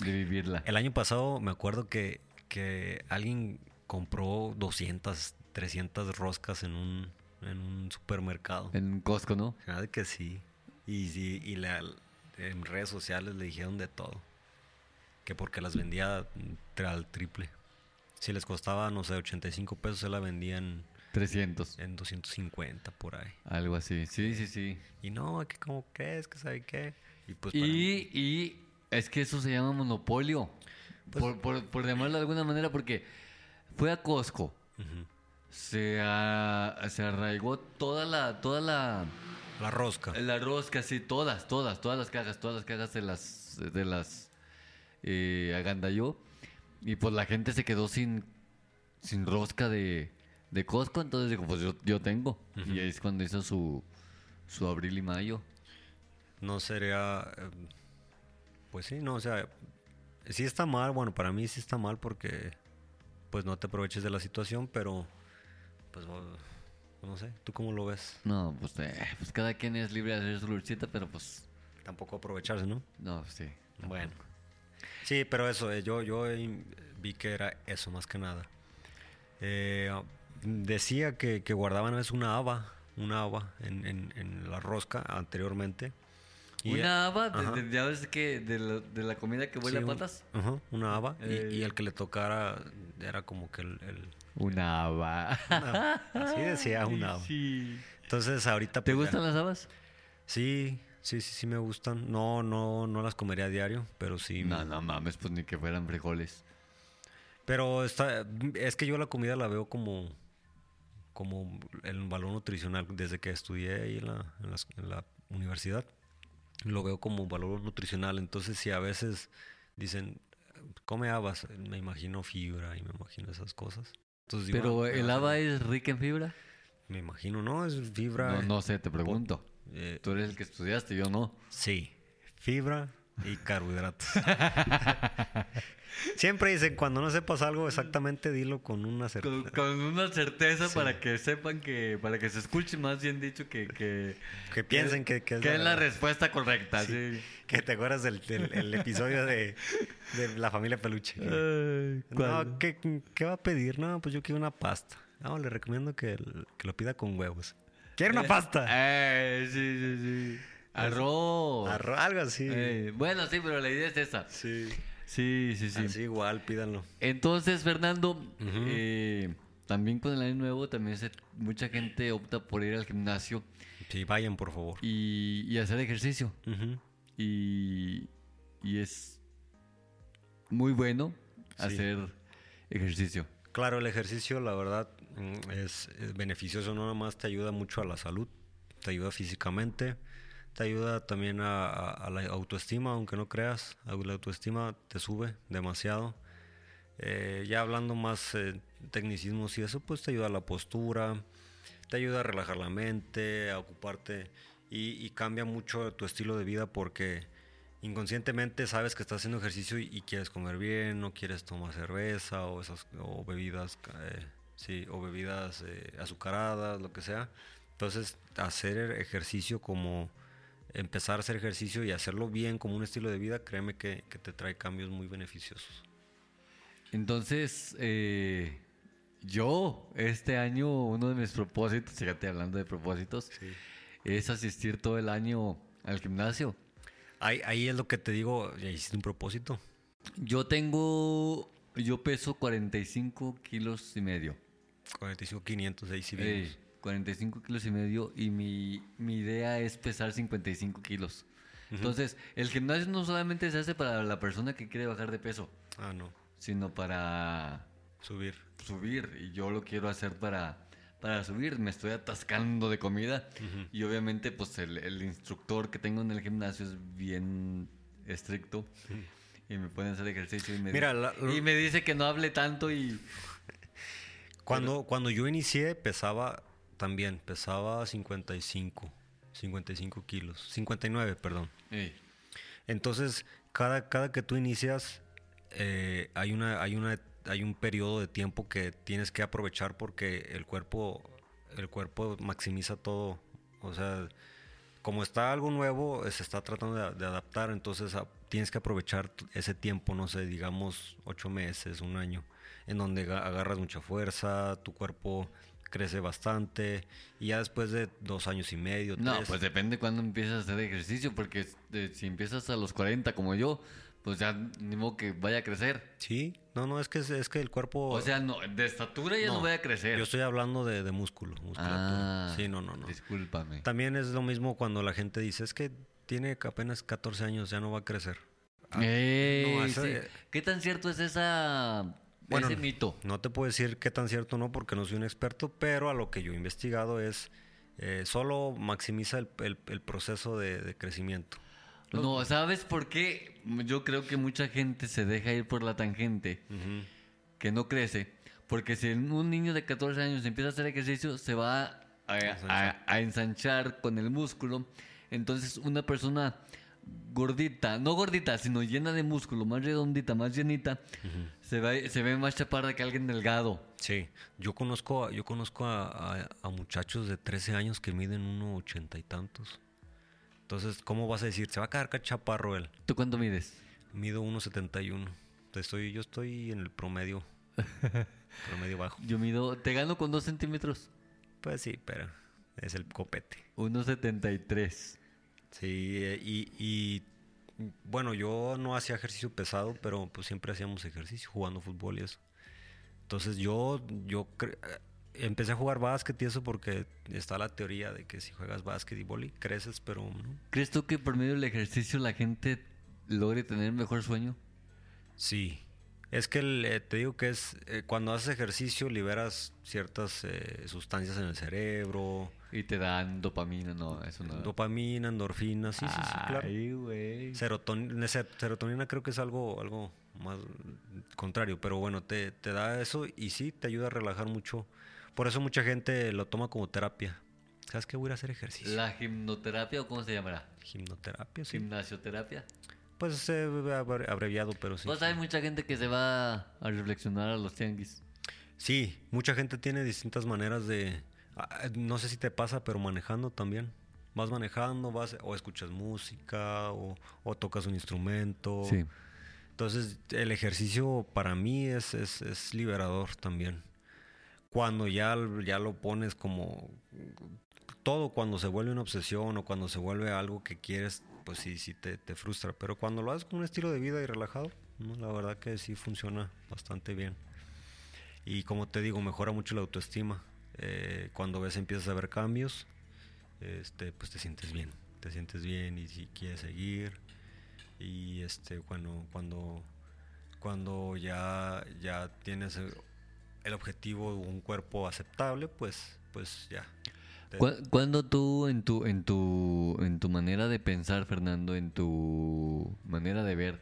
de vivirla. El año pasado me acuerdo que, que alguien compró 200, 300 roscas en un, en un supermercado. En Costco, ¿no? Fíjate que sí. Y, sí, y la- en redes sociales le dijeron de todo. Que porque las vendía al triple. Si les costaba, no sé, 85 pesos, se la vendían 300. en 250 por ahí. Algo así. Sí, sí, sí. Y no, que como crees, que sabe qué. Y pues para- Y, y es que eso se llama monopolio. Pues por, por, por llamarlo de alguna manera, porque fue a Costco. se, a- se arraigó toda la, toda la, la rosca. la rosca, sí, todas, todas, todas las cajas, todas las cajas de las, de las eh, agandalló. Y pues la gente se quedó sin, sin rosca de, de Costco, entonces dijo, pues yo, yo tengo. Y ahí es cuando hizo su, su abril y mayo. No sería. eh, Pues sí, no, o sea. Sí está mal, bueno, para mí sí está mal porque. Pues no te aproveches de la situación, pero. Pues no sé, ¿tú cómo lo ves? No, pues, eh, pues cada quien es libre de hacer su luchita, pero pues Tampoco aprovecharse, ¿no? no, sí. Bueno. Sí, pero eso, eh, yo, yo vi que era eso más que nada. Eh, decía que, que guardaban a veces una haba, una haba en, en- en la rosca anteriormente. Y- Una haba, de, de- ya ves que de, la- de la comida que huele Sí, a un- patas. ajá, una haba. y- Eh. Y, el que le tocara era como que el... el- Una haba. una- así decía, una haba. Sí. Entonces ahorita... ¿Te pues, gustan ya- las habas? Sí, sí, sí, sí me gustan. No, no, no las comería a diario, pero sí... No, no mames, pues ni que fueran frijoles. Pero está, es que yo la comida la veo como, como el valor nutricional. Desde que estudié ahí en la, en la universidad, lo veo como un valor nutricional. Entonces, si a veces dicen, come habas, me imagino fibra y me imagino esas cosas. Entonces, digo, Pero ah, me el haba es rica en fibra. Me imagino, ¿no? Es fibra. No, no sé, te pregunto. eh, Tú eres el que estudiaste, yo no. Sí, fibra y carbohidratos. Siempre dicen, cuando no sepas algo exactamente, dilo con una certeza. con una certeza para que sepan que, para que se escuche más bien dicho que, que, Que piensen que, que es que la es la verdad. respuesta correcta. Sí. Que te acuerdas del, del- el episodio de, de la familia Peluche. no, ¿qué, qué va a pedir? No, pues yo quiero una pasta. No, le recomiendo que, que lo pida con huevos. ¡Quiero una pasta! Eh, sí, sí, sí. Arroz. Arro- algo así. Eh, bueno, sí, pero la idea es esa. Sí. Sí, sí, sí. Así igual, pídanlo. Entonces, Fernando, eh, también con el año nuevo, también se- mucha gente opta por ir al gimnasio Sí, vayan, por favor. y, y hacer ejercicio. Y, y es muy bueno Sí. hacer ejercicio. Claro, el ejercicio, la verdad, mm, es, es beneficioso. No nomás te ayuda mucho a la salud, te ayuda físicamente, te ayuda también a, la autoestima, aunque no creas. La autoestima te sube demasiado. Eh, ya hablando más eh, tecnicismos y eso, pues te ayuda a la postura, te ayuda a relajar la mente, a ocuparte y, cambia mucho tu estilo de vida porque inconscientemente sabes que estás haciendo ejercicio y, y quieres comer bien, no quieres tomar cerveza o esas o bebidas, eh, sí, o bebidas eh, azucaradas, lo que sea. Entonces, hacer ejercicio como empezar a hacer ejercicio y hacerlo bien como un estilo de vida, créeme que, que te trae cambios muy beneficiosos. Entonces, eh, yo este año, uno de mis propósitos, fíjate, hablando de propósitos, es asistir todo el año al gimnasio. Ahí, ahí es lo que te digo, ya hiciste un propósito. Yo tengo, yo peso 45 kilos y medio. 45, 500, ahí sí. 45 kilos y medio y mi, mi idea es pesar 55 kilos. Entonces, el gimnasio no solamente se hace para la persona que quiere bajar de peso, Ah, no, sino para subir. subir. Y yo lo quiero hacer para, para subir. Me estoy atascando de comida. Y obviamente, pues el, el instructor que tengo en el gimnasio es bien estricto. Y me pone a hacer ejercicio y me, Mira, dice, la- y me dice que no hable tanto y... Cuando, cuando yo inicié pesaba también, pesaba 55, 55 kilos, 59, perdón. Ey, Entonces, cada, cada que tú inicias, eh, hay una, hay una, hay un periodo de tiempo que tienes que aprovechar porque el cuerpo, el cuerpo maximiza todo. O sea, como está algo nuevo, eh, se está tratando de, de adaptar, entonces a- tienes que aprovechar ese tiempo, no sé, digamos ocho meses, un año, en donde ga- agarras mucha fuerza, tu cuerpo crece bastante, y ya después de dos años y medio, No, pues depende cuando empiezas a hacer ejercicio, porque eh, si empiezas a los 40 como yo, pues ya ni modo que vaya a crecer. Sí, no, no, es que, es, que el cuerpo... O sea, no, de estatura ya no, voy a crecer. Yo estoy hablando de, de músculo, musculatura. Ah, sí, no, no, no. Discúlpame. También es lo mismo cuando la gente dice, es que tiene apenas 14 años, ya no va a crecer. Ah, Ey, no, sí. ¿Qué tan cierto es esa, Bueno, ese mito? No te puedo decir qué tan cierto o no porque no soy un experto, pero a lo que yo he investigado es, eh, solo maximiza el, el- el proceso de, de crecimiento. No, ¿sabes por qué? Yo creo que mucha gente se deja ir por la tangente, que no crece, porque si un niño de 14 años empieza a hacer ejercicio, se va a, a- a ensanchar con el músculo. Entonces, una persona gordita, no gordita, sino llena de músculo, más redondita, más llenita, se, ve, se ve más chaparra que alguien delgado. Sí, yo conozco, yo conozco a, a- a muchachos de 13 años que miden uno ochenta y tantos. Entonces, ¿cómo vas a decir? Se va a quedar chaparro él. ¿Tú cuánto mides? Mido 1.71. Estoy, yo estoy en el promedio. promedio bajo. Yo mido, te gano con dos centímetros. Pues sí, pero es el copete. 1,73. Sí, eh, y, y, bueno, yo no hacía ejercicio pesado, pero pues siempre hacíamos ejercicio jugando fútbol y eso. Entonces yo, yo eh, empecé a jugar básquet y eso porque está la teoría de que si juegas básquet y boli creces, pero no. ¿Crees tú que por medio del ejercicio la gente logre tener mejor sueño? Sí, es que el, eh, te digo que es eh, cuando haces ejercicio liberas ciertas eh, sustancias en el cerebro, Y te dan dopamina, no, eso no. dopamina, endorfina, sí, sí, sí, claro. Ay, güey. Serotonina, serotonina creo que es algo, algo más contrario, pero bueno, te, te da eso y sí, te ayuda a relajar mucho. Por eso mucha gente lo toma como terapia. ¿Sabes qué? Voy a ir a hacer ejercicio. ¿La gimnoterapia o cómo se llamará? Gimnoterapia, sí. Gimnasioterapia. Pues eh, abre- abreviado, pero sí. Pues hay mucha gente que se va a reflexionar a los tianguis. Sí, mucha gente tiene distintas maneras de... ah, No sé si te pasa, pero manejando también. Vas manejando, vas o escuchas música o, o tocas un instrumento. Sí. Entonces, el ejercicio para mí es, es, es liberador también. Cuando ya, ya lo pones como todo, cuando se vuelve una obsesión o cuando se vuelve algo que quieres, pues sí, sí te, te frustra. Pero cuando lo haces con un estilo de vida y relajado, ¿no? la verdad que sí funciona bastante bien. Y como te digo, mejora mucho la autoestima. Eh, cuando ves, empiezas a ver cambios, este, pues te sientes bien. Te sientes bien y si quieres seguir. Y este, bueno, cuando, cuando ya, ya tienes el, el objetivo de un cuerpo aceptable, pues, pues ya. Te- ¿Cu- ¿Cuándo tú en tu, en tu, en tu manera de pensar, Fernando, en tu manera de ver,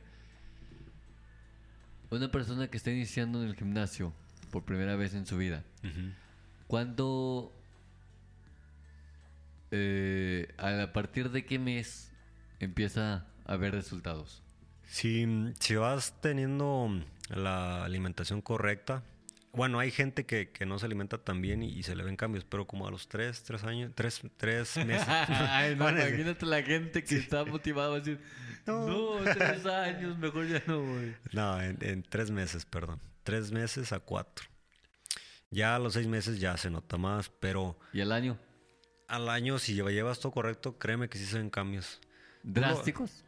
una persona que está iniciando en el gimnasio por primera vez en su vida. ¿Cuándo, eh, a partir de qué mes empieza a ver resultados? Si, si vas teniendo la alimentación correcta, bueno, hay gente que, que no se alimenta tan bien y, y se le ven cambios, pero como a los tres, tres años, tres, tres meses. Ay, no, imagínate la gente que está motivada a decir, no, tres años, mejor ya no voy. No, en, en tres meses, perdón. Tres meses a cuatro. Ya a los seis meses ya se nota más, pero ¿Y el año? al año, si lleva- llevas todo correcto, créeme que sí se ven cambios. ¿Drásticos?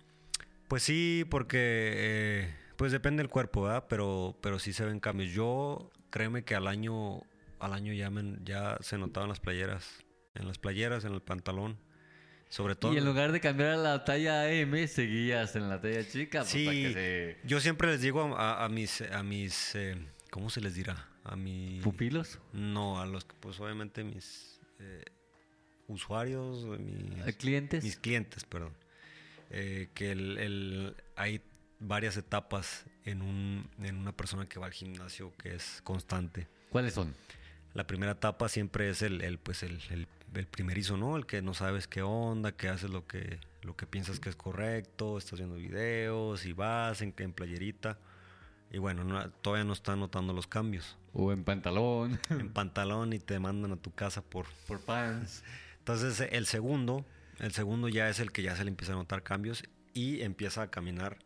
Pues sí, porque eh, pues depende del cuerpo, ¿verdad? Pero, pero sí se ven cambios. Yo, créeme que al año, al año ya, me- ya se notaban las playeras. En las playeras, en el pantalón. Sobre todo. Y en lugar de cambiar a la talla M, seguías en la talla chica. pues, para Sí, yo siempre les digo a, a mis, a mis, eh, ¿cómo se les dirá? A mis... ¿Pupilos? No, a los que, pues obviamente mis eh, usuarios, mis, ¿A clientes? mis clientes, perdón. Eh, que el, el- hay varias etapas en, un, en una persona que va al gimnasio que es constante. ¿Cuáles son? La primera etapa siempre es el, el, pues el, el- el primerizo, ¿no? El que no sabes qué onda, que haces lo que, lo que piensas que es correcto, estás viendo videos y vas en, en playerita. Y bueno, no- todavía no está notando los cambios. O en pantalón, En pantalón y te mandan a tu casa por... por pants. Entonces el segundo, el segundo ya es el que ya se le empieza a notar cambios y empieza a caminar.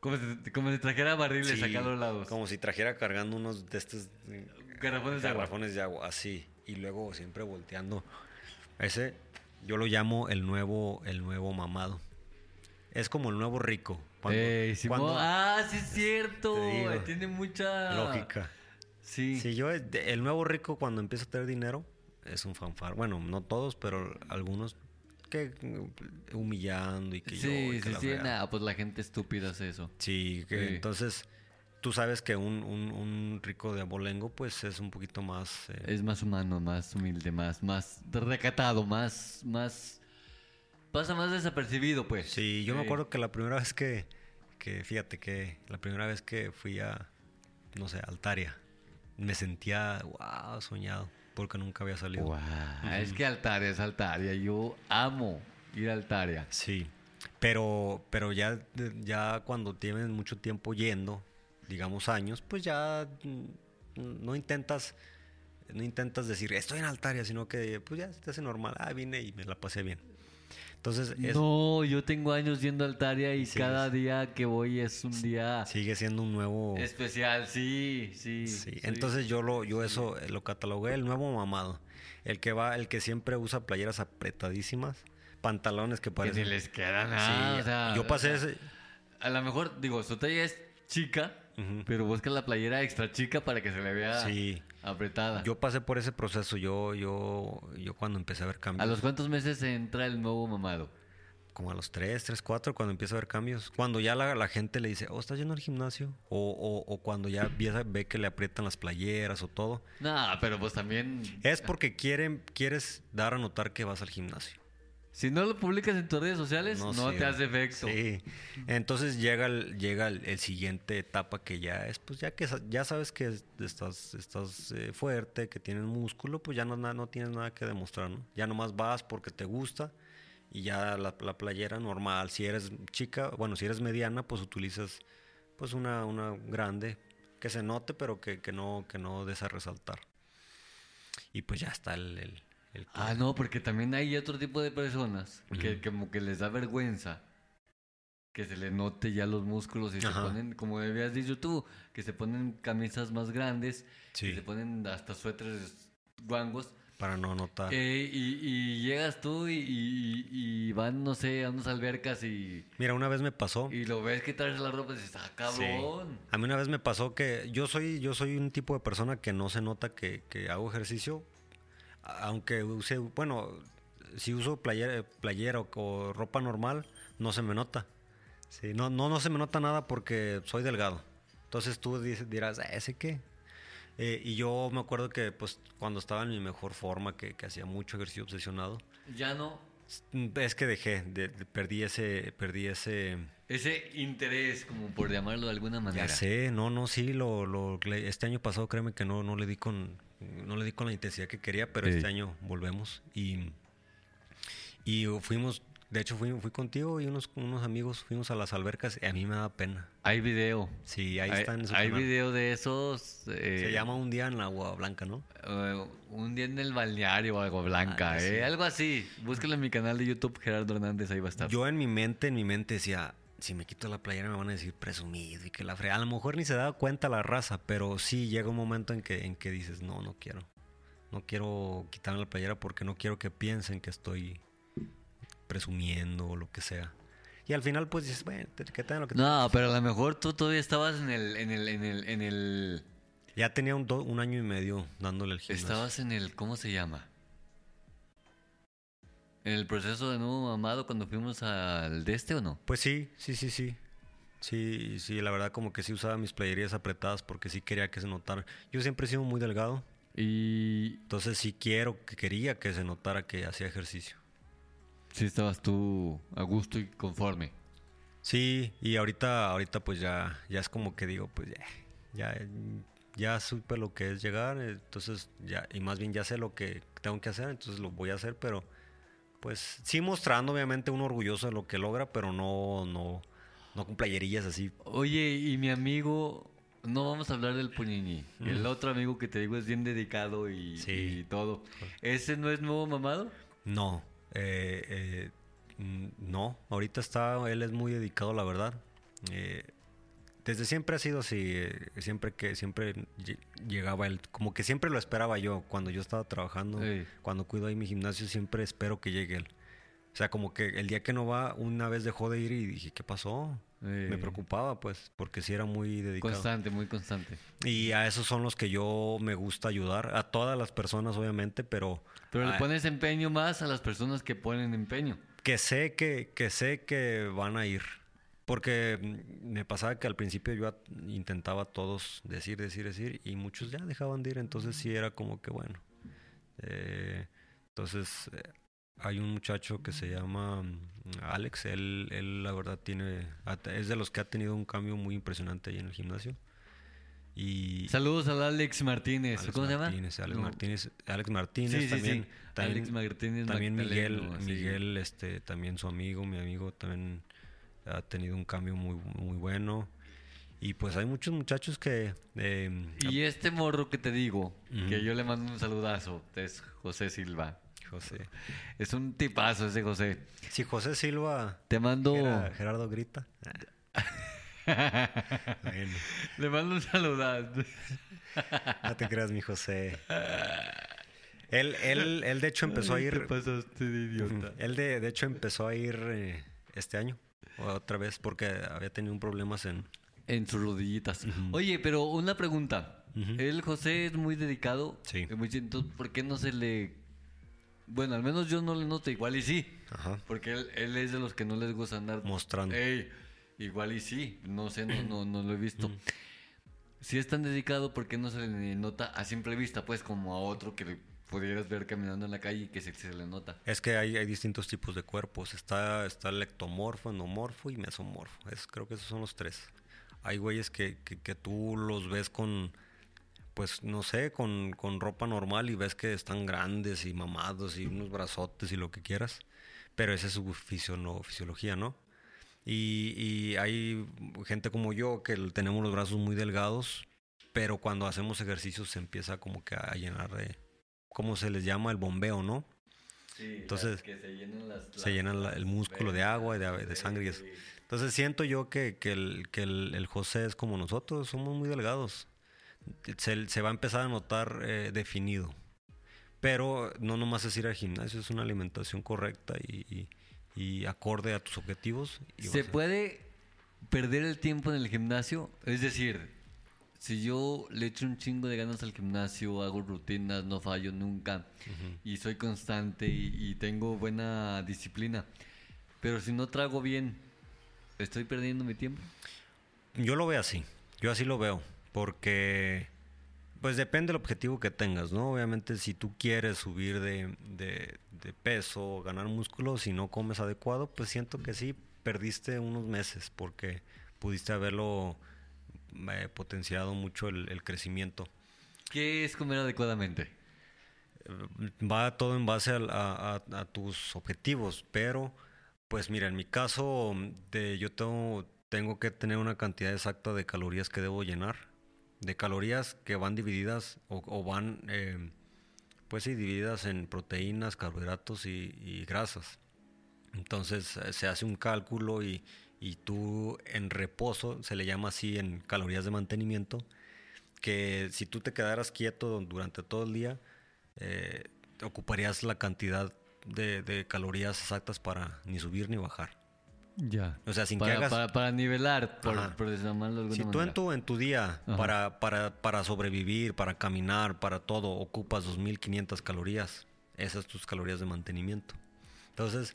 Como si, como si trajera barriles Sí, acá a los lados. Como si trajera cargando unos de estos eh, Garrafones de agua. garrafones de agua, así. Y luego siempre volteando. Ese yo lo llamo el nuevo, el nuevo mamado. Es como el nuevo rico. Cuando- Ey, Simón. cuando- Ah, sí es cierto. Digo. Tiene mucha lógica. Sí. Si yo, el nuevo rico cuando empieza a tener dinero es un fanfar. Bueno, no todos, pero algunos que humillando y que yo. Sí, y que sí, la sí. Nada, pues la gente estúpida hace eso. Sí, que Sí. entonces tú sabes que un, un- un rico de abolengo pues es un poquito más... eh, Es más humano, más humilde, más, más recatado, más, más. Pasa más desapercibido, pues. Sí, yo me acuerdo que la primera vez que, que, fíjate que la primera vez que fui a, no sé, Altaria, me sentía, wow, soñado, porque nunca había salido. Guau, Es que Altaria es Altaria. Yo amo ir a Altaria. Sí, pero, pero ya, ya cuando tienes mucho tiempo yendo, digamos años, pues ya no intentas, no intentas decir estoy en Altaria, sino que pues ya se te hace normal, ah, vine y me la pasé bien. Entonces, es- No, yo tengo años yendo a Altaria y Sí, cada es- día que voy es un día sigue siendo un nuevo... especial. Sí, sí. Sí, sí. entonces yo lo, yo eso eh, lo catalogué el nuevo mamado. El que va, el que siempre usa playeras apretadísimas, pantalones que que parecen. ni les queda nada. Sí, o sea, yo pasé o sea, ese. A lo mejor, digo, su talla es chica, Pero busca la playera extra chica para que se le vea Sí. apretada. Yo pasé por ese proceso. Yo, yo, yo cuando empecé a ver cambios. ¿A los cuántos meses entra el nuevo mamado? Como a los 3, 3, 4, cuando empieza a ver cambios. Cuando ya la, la gente le dice, oh, ¿estás yendo al gimnasio? O, o, o cuando ya empieza, ve que le aprietan las playeras o todo. No, pero pues también. Es porque quieren, quieres dar a notar que vas al gimnasio. Si no lo publicas en tus redes sociales, no, te hace efecto. Sí. Entonces llega el, llega el, el siguiente etapa que ya es, pues ya que ya sabes que es- estás, estás eh, fuerte, que tienes músculo, pues ya no, no tienes nada que demostrar, ¿no? Ya nomás vas porque te gusta y ya la, la playera normal. Si eres chica, bueno, si eres mediana, pues utilizas pues una, una grande que se note, pero que, que no, que no des a resaltar. Y pues ya está el, el- el que- Ah, no, porque también hay otro tipo de personas que como que les da vergüenza que se le note ya los músculos y se Ajá. ponen, como habías dicho tú, que se ponen camisas más grandes, Sí. que se ponen hasta suéteres guangos. para no notar. eh, y, y llegas tú y, y- y van, no sé, a unas albercas y, Mira, una vez me pasó. y lo ves quitarse la ropa y dices, ah, cabrón. A mí una vez me pasó que yo soy, yo soy un tipo de persona que no se nota que, que hago ejercicio, aunque use, bueno, si uso playera, playera o, o ropa normal, no se me nota. Sí, no, no, no se me nota nada porque soy delgado. Entonces tú dirás, "Ah, ¿ese qué? Eh, y yo me acuerdo que pues cuando estaba en mi mejor forma, que, que hacía mucho ejercicio obsesionado, Ya no. es que dejé, de- de- perdí ese, perdí ese, Ese interés, como por llamarlo de alguna manera. Ya sé, no, no, sí, lo, lo, este año pasado créeme que no, no le di con, no le di con la intensidad que quería, pero Sí. este año volvemos y, y fuimos, de hecho fui, fui contigo y unos, unos amigos, fuimos a las albercas y a mí me da pena. Hay video. Sí, ahí hay, está en su hay canal. video de esos. eh, Se llama Un día en Agua Blanca, ¿no? eh, un día en el balneario o algo blanca, Ah, sí. eh, algo así. Búsquelo en mi canal de YouTube, Gerardo Hernández, ahí va a estar. Yo en mi mente, en mi mente decía, si me quito la playera me van a decir presumido y que la fre... A lo mejor ni se da cuenta la raza, pero sí llega un momento en que, en que dices, no, no quiero. No quiero quitarme la playera porque no quiero que piensen que estoy presumiendo o lo que sea. Y al final pues dices, bueno, que tengan lo que No, pero a lo mejor tú todavía estabas en el, en el, en el, en el, Ya tenía un, do- un año y medio dándole el gimnasio. estabas en el, ¿cómo se llama? En el proceso de nuevo mamado cuando fuimos al de este o no? Pues sí, sí, sí, sí. Sí, sí, la verdad como que sí usaba mis playerías apretadas porque sí quería que se notara. Yo siempre he sido muy delgado, Y entonces sí quiero, que quería que se notara que hacía ejercicio. sí estabas tú a gusto y conforme. Sí, y ahorita, ahorita pues ya, ya es como que digo, pues ya, ya, ya supe lo que es llegar, entonces ya, y más bien ya sé lo que tengo que hacer, entonces lo voy a hacer, pero pues sí mostrando obviamente uno orgulloso de lo que logra, pero no, no, no con playerillas así. Oye, y mi amigo, no vamos a hablar del puñiñi. El otro amigo que te digo es bien dedicado y, Sí. y todo. ¿Ese no es nuevo mamado? No, eh, eh, mm, no, ahorita está, él es muy dedicado, la verdad. Eh, desde siempre ha sido así, eh, siempre que siempre lle- llegaba él, como que siempre lo esperaba yo, cuando yo estaba trabajando, cuando cuido ahí mi gimnasio, siempre espero que llegue él. O sea, como que el día que no va, una vez dejó de ir y dije, ¿qué pasó? Me preocupaba, pues, porque sí era muy dedicado. Constante, muy constante. Y a esos son los que yo me gusta ayudar, a todas las personas, obviamente, pero... Pero le pones empeño más a las personas que ponen empeño. que sé que, que sé que van a ir. Porque mm, me pasaba que al principio yo intentaba todos decir, decir, decir, y muchos ya dejaban de ir, entonces sí era como que bueno. Eh, entonces eh, hay un muchacho que se llama mm, Alex, él, él la verdad tiene, es de los que ha tenido un cambio muy impresionante ahí en el gimnasio. Y Saludos al Alex Martínez. Alex ¿Cómo Martínez, se llama? Alex No. Martínez, Alex Martínez Sí, sí, también, sí. también, Alex Martínez también Miguel, Magdaleno. Miguel, este, también su amigo, mi amigo también ha tenido un cambio muy, muy bueno. Y pues hay muchos muchachos que eh, Y este morro que te digo, que yo le mando un saludazo, es José Silva. José. Es un tipazo ese José. Si José Silva Te mando... Gera- Gerardo grita. Bueno, Le mando un saludazo. no te creas, mi José. Él, él, él de hecho empezó a ir. ¿Qué pasaste de idiota? Él de, de hecho empezó a ir eh, este año, otra vez, porque había tenido problemas en, En sus rodillitas. Oye, pero una pregunta. El José es muy dedicado. Sí. Entonces, ¿por qué no se le... Bueno, al menos yo no le noto. Igual y sí. Ajá. Porque él, él es de los que no les gusta andar... Mostrando. Ey, igual y sí. No sé, no, no, no lo he visto. Si es tan dedicado, ¿por qué no se le nota a simple vista? Pues como a otro que le pudieras ver caminando en la calle y que se, se le nota. Es que hay, hay distintos tipos de cuerpos. Está, está el ectomorfo, endomorfo y mesomorfo. Es, creo que esos son los tres. Hay güeyes que, que, que tú los ves con, pues no sé, con, con ropa normal y ves que están grandes y mamados y unos brazotes y lo que quieras. Pero esa es su fisio- fisiología, ¿no? Y, y hay gente como yo que tenemos los brazos muy delgados, pero cuando hacemos ejercicios se empieza como que a llenar de, ¿cómo se les llama? El bombeo, ¿no? Entonces, que se llenan las... se llena la- el músculo de agua y de, de sangre eso. Entonces siento yo que, que el, que el, el José es como nosotros, somos muy delgados. Se, se va a empezar a notar eh, definido. Pero no nomás es ir al gimnasio, es una alimentación correcta y, y- y acorde a tus objetivos. y ¿Se puede perder el tiempo en el gimnasio? Es decir, si yo le echo un chingo de ganas al gimnasio, hago rutinas, no fallo nunca, y soy constante y, y tengo buena disciplina, pero si no trago bien, ¿estoy perdiendo mi tiempo? Yo lo veo así, yo así lo veo, porque pues depende del objetivo que tengas, ¿no? Obviamente si tú quieres subir de, de- de peso, ganar músculo, si no comes adecuado, pues siento que sí, perdiste unos meses porque pudiste haberlo eh, potenciado mucho el, el crecimiento. ¿Qué es comer adecuadamente? va todo en base a, a- a tus objetivos, pero pues mira, en mi caso de, yo tengo, tengo que tener una cantidad exacta de calorías que debo llenar, de calorías que van divididas o, o van, eh, pues sí, divididas en proteínas, carbohidratos y, y grasas. Entonces eh, se hace un cálculo y, y tú en reposo, se le llama así en calorías de mantenimiento, que si tú te quedaras quieto durante todo el día, eh, ocuparías la cantidad de, de calorías exactas para ni subir ni bajar. Ya. O sea, sin que hagas- para, para nivelar, por, Ajá. por llamarlo de alguna Si tú manera. en tu, en tu día, para, para, para sobrevivir, para caminar, para todo, ocupas 2.500 calorías, esas tus calorías de mantenimiento. Entonces,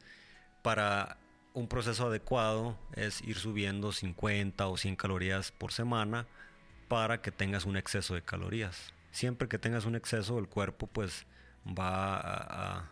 para un proceso adecuado es ir subiendo 50 o 100 calorías por semana para que tengas un exceso de calorías. Siempre que tengas un exceso, el cuerpo pues va a,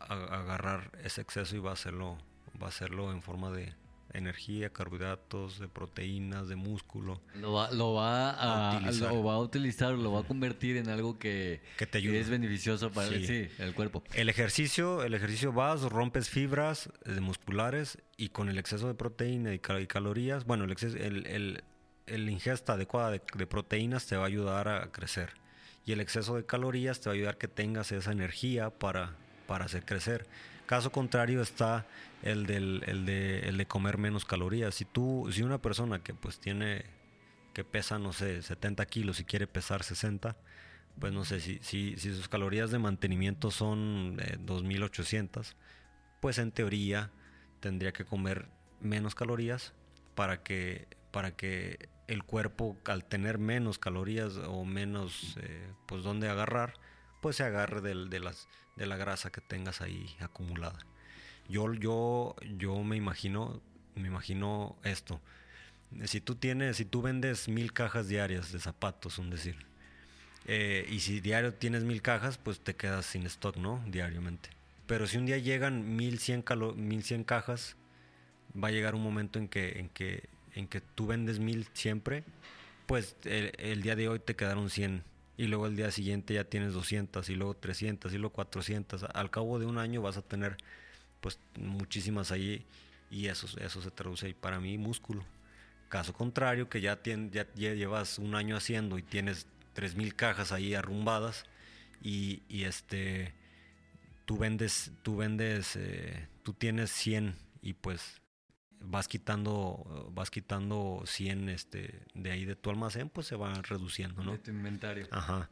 a- agarrar ese exceso y va a hacerlo, va a hacerlo en forma de energía, carbohidratos, de proteínas, de músculo. Lo va, lo va a, A utilizar. lo va a utilizar, lo va a convertir en algo que, Que te ayuda. es beneficioso para Sí. sí, el cuerpo. El ejercicio, el ejercicio vas, rompes fibras eh, musculares y con el exceso de proteína y, cal- y calorías, bueno, el, exceso, el, el- el ingesta adecuada de, de proteínas te va a ayudar a crecer. Y el exceso de calorías te va a ayudar que tengas esa energía para, para hacer crecer. Caso contrario está el, del, el, de, de comer menos calorías. Si tú, si una persona que pues tiene, que pesa, no sé, 70 kilos y quiere pesar 60, pues no sé, si, si, sus calorías de mantenimiento son eh, 2800, pues en teoría tendría que comer menos calorías para que, para que el cuerpo al tener menos calorías o menos eh, pues donde agarrar, pues se agarre del- de, las, de la grasa que tengas ahí acumulada. Yo, yo, yo me imagino, me imagino esto. Si tú tienes, si tú vendes mil cajas diarias de zapatos, un decir, eh, y si diario tienes mil cajas, pues te quedas sin stock, ¿no? Diariamente. Pero si un día llegan 1100, calo- 1100 cajas, va a llegar un momento en que, en que, en que tú vendes mil siempre, pues el, día de hoy te quedaron 100 y luego el día siguiente ya tienes 200 y luego 300 y luego 400. Al cabo de un año vas a tener pues muchísimas ahí y eso, eso se traduce ahí para mí músculo. Caso contrario, que ya, tien- ya, llevas un año haciendo y tienes 3000 cajas ahí arrumbadas y, y este tú vendes, tú vendes, eh, tú tienes 100 y pues vas quitando, vas quitando 100 este, de ahí de tu almacén, pues se va reduciendo, ¿no? De tu inventario. Ajá.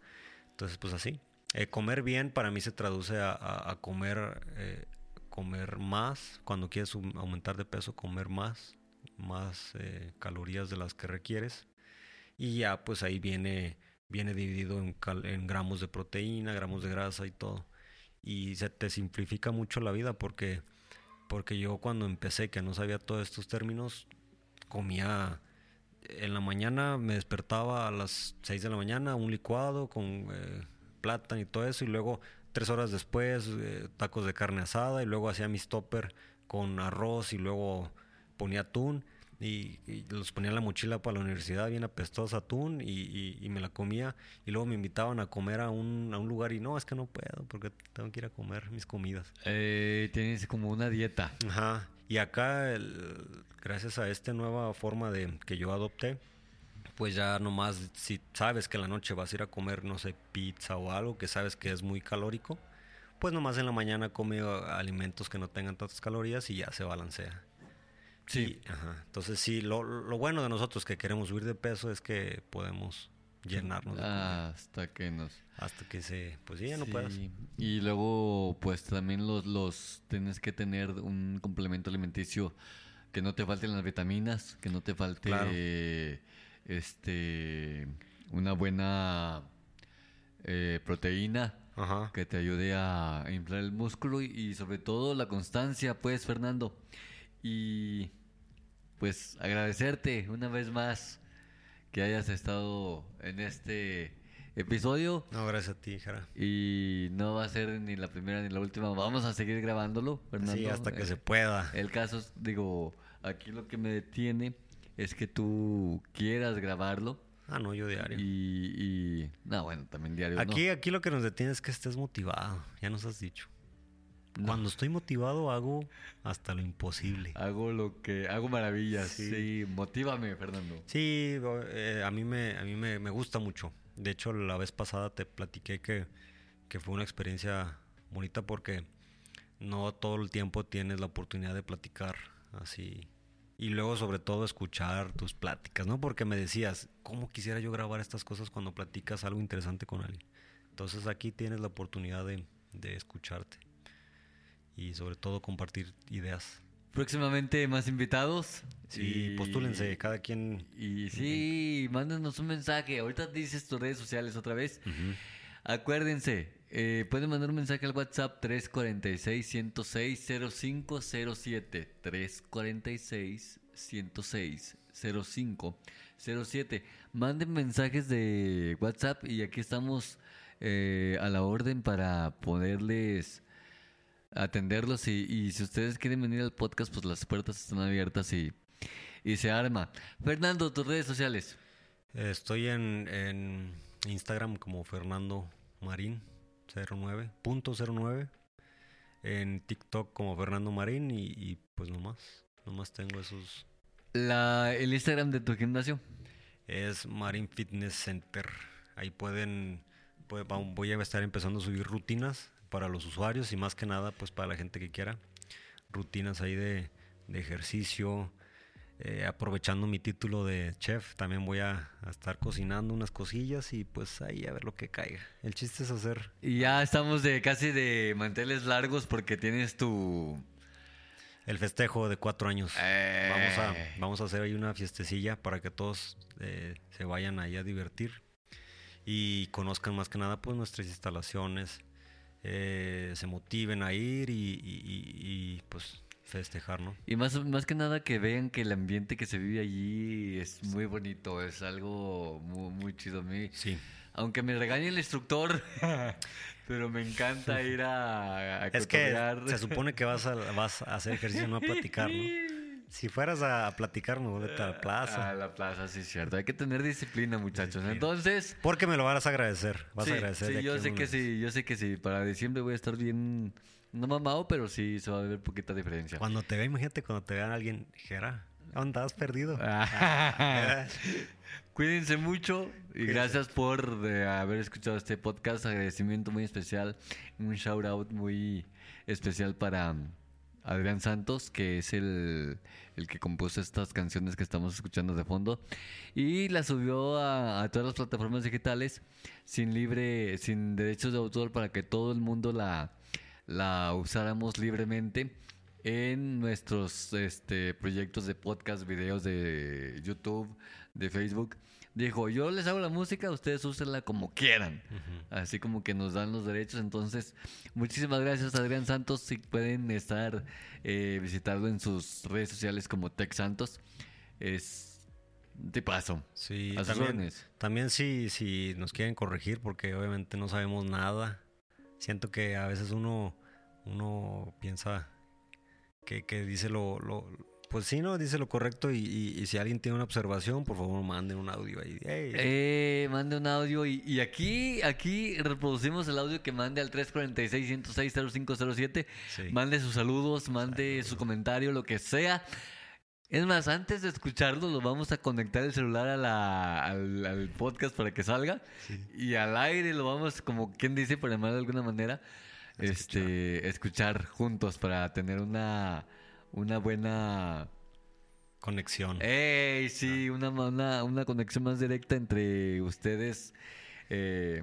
Entonces, pues así. Eh, comer bien para mí se traduce a, a- a comer, eh, comer más. Cuando quieres um- aumentar de peso, comer más, más eh, calorías de las que requieres. Y ya, pues ahí viene, viene dividido en, cal- en gramos de proteína, gramos de grasa y todo. Y se te simplifica mucho la vida porque, porque yo cuando empecé, que no sabía todos estos términos, comía en la mañana me despertaba a las 6 de la mañana, un licuado con eh, plátano y todo eso, y luego tres horas después eh, tacos de carne asada, y luego hacía mis topper con arroz y luego ponía atún. Y, y los ponía en la mochila para la universidad, bien apestosa atún, y, y- y me la comía. Y luego me invitaban a comer a un, a un lugar, y no, es que no puedo, porque tengo que ir a comer mis comidas. Eh, tienes como una dieta. Ajá. Y acá, el- gracias a esta nueva forma de que yo adopté, pues ya nomás, si sabes que en la noche vas a ir a comer, no sé, pizza o algo que sabes que es muy calórico, pues nomás en la mañana come uh, alimentos que no tengan tantas calorías y ya se balancea. Sí. Y, ajá. Entonces sí, lo, lo bueno de nosotros que queremos subir de peso es que podemos llenarnos de comida Hasta que nos... hasta que se, pues ya no Sí. puedas. Y luego, pues también los, los tienes que tener un complemento alimenticio que no te falten las vitaminas, que no te falte Claro. este una buena eh, proteína Ajá. que te ayude a inflar el músculo y, y sobre todo la constancia, pues, Fernando. Y pues agradecerte una vez más que hayas estado en este episodio. No, gracias a ti, Jara. Y no va a ser ni la primera ni la última. Vamos a seguir grabándolo, Fernando. Sí, hasta que Eh, se pueda. El caso es, digo, aquí lo que me detiene es que tú quieras grabarlo. Ah, no, yo diario. Y, y- no, bueno, también diario. no. Aquí, aquí lo que nos detiene es que estés motivado, ya nos has dicho. Cuando estoy motivado hago hasta lo imposible. Hago lo que. Hago maravillas. Sí. Sí, motívame, Fernando. Sí, eh, a mí, me, a mí me, me gusta mucho. De hecho, la vez pasada te platiqué que, que fue una experiencia bonita porque no todo el tiempo tienes la oportunidad de platicar así. Y luego, sobre todo, escuchar tus pláticas, ¿no? Porque me decías, ¿cómo quisiera yo grabar estas cosas cuando platicas algo interesante con alguien? Entonces aquí tienes la oportunidad de, de escucharte y sobre todo compartir ideas. Próximamente más invitados. Sí, Y- postúlense, cada quien Y sí, mándenos un mensaje. Ahorita dices tus redes sociales otra vez. Acuérdense, eh, pueden mandar un mensaje al WhatsApp 346-106-0507. 346-106-0507. Manden mensajes de WhatsApp y aquí estamos eh, a la orden para poderles atenderlos y, y si ustedes quieren venir al podcast, pues las puertas están abiertas y, y se arma. Fernando, tus redes sociales. Estoy en, en Instagram como Fernando Marín 09, punto 09. En TikTok como Fernando Marín y, y pues nomás, nomás tengo esos. La, el Instagram de tu gimnasio. Es Marine Fitness Center. Ahí pueden, pues, vamos- voy a estar empezando a subir rutinas para los usuarios y más que nada pues para la gente que quiera. Rutinas ahí de, de ejercicio. Eh, aprovechando mi título de chef, también voy a, a estar cocinando unas cosillas y pues ahí a ver lo que caiga. El chiste es hacer Y ya estamos de casi de manteles largos porque tienes tu... el festejo de cuatro años. Eh. Vamos, a, vamos a hacer ahí una fiestecilla para que todos eh, se vayan ahí a divertir y conozcan más que nada pues nuestras instalaciones, eh, se motiven a ir y, y- pues festejar, ¿no? Y más, más que nada que vean que el ambiente que se vive allí es muy bonito, es algo muy, muy chido a mí. Sí. Aunque me regañe el instructor, pero me encanta ir a, a Es que se supone que vas a, vas a hacer ejercicio, no a platicar, ¿no? Si fueras a platicar, no vete a la plaza. A la plaza, sí es cierto. Hay que tener disciplina, muchachos. Entonces, Porque me lo vas a agradecer. Vas sí, a agradecer. sí, yo sé que mes. sí, yo sé que sí. Para diciembre voy a estar bien, no mamado, pero sí se va a ver poquita diferencia. Cuando te vea, imagínate cuando te vean alguien, Jera, ¿dónde has perdido? Ah. Cuídense mucho y gracias por eh, haber escuchado este podcast. Agradecimiento muy especial, un shout out muy especial para Adrián Santos, que es el, el que compuso estas canciones que estamos escuchando de fondo y las subió a, a todas las plataformas digitales sin libre, sin derechos de autor para que todo el mundo la, la usáramos libremente en nuestros este, proyectos de podcast, videos de YouTube, de Facebook. Dijo, yo les hago la música, ustedes úsenla como quieran. Así como que nos dan los derechos. Entonces, muchísimas gracias Adrián Santos. Si pueden estar eh, visitarlo en sus redes sociales como Tech Santos. Es un tipazo. Sí, A sus también, órdenes. también si, si nos quieren corregir, porque obviamente no sabemos nada. Siento que a veces uno, uno piensa que, que dice lo, lo, pues sí, ¿no? Dice lo correcto y, y- y si alguien tiene una observación, por favor manden un audio ahí. Hey, Eh, mande un audio y, y aquí, aquí reproducimos el audio que mande al 346-106-0507. Sí. Mande sus saludos, mande su comentario, lo que sea. Es más, antes de escucharlo, lo vamos a conectar el celular a la- al, al podcast para que salga. Y al aire lo vamos, como quien dice, por llamar de alguna manera, este, escuchar juntos para tener una, una buena... Conexión. ¡Ey! Sí, una, una, una conexión más directa entre ustedes, eh,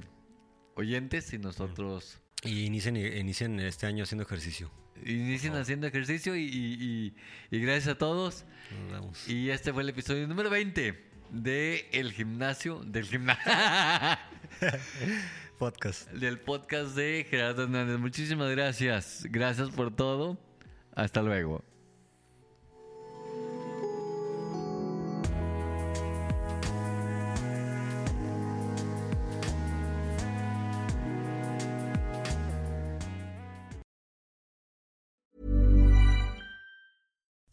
oyentes, y nosotros. Y inicien, inicien este año haciendo ejercicio. Inicien haciendo ejercicio y, y- y- y gracias a todos. Nos vemos. Y este fue el episodio número 20 de El Gimnasio, del gimnasio, Podcast. del podcast de Gerardo Hernández. Muchísimas gracias. Gracias por todo. Hasta luego.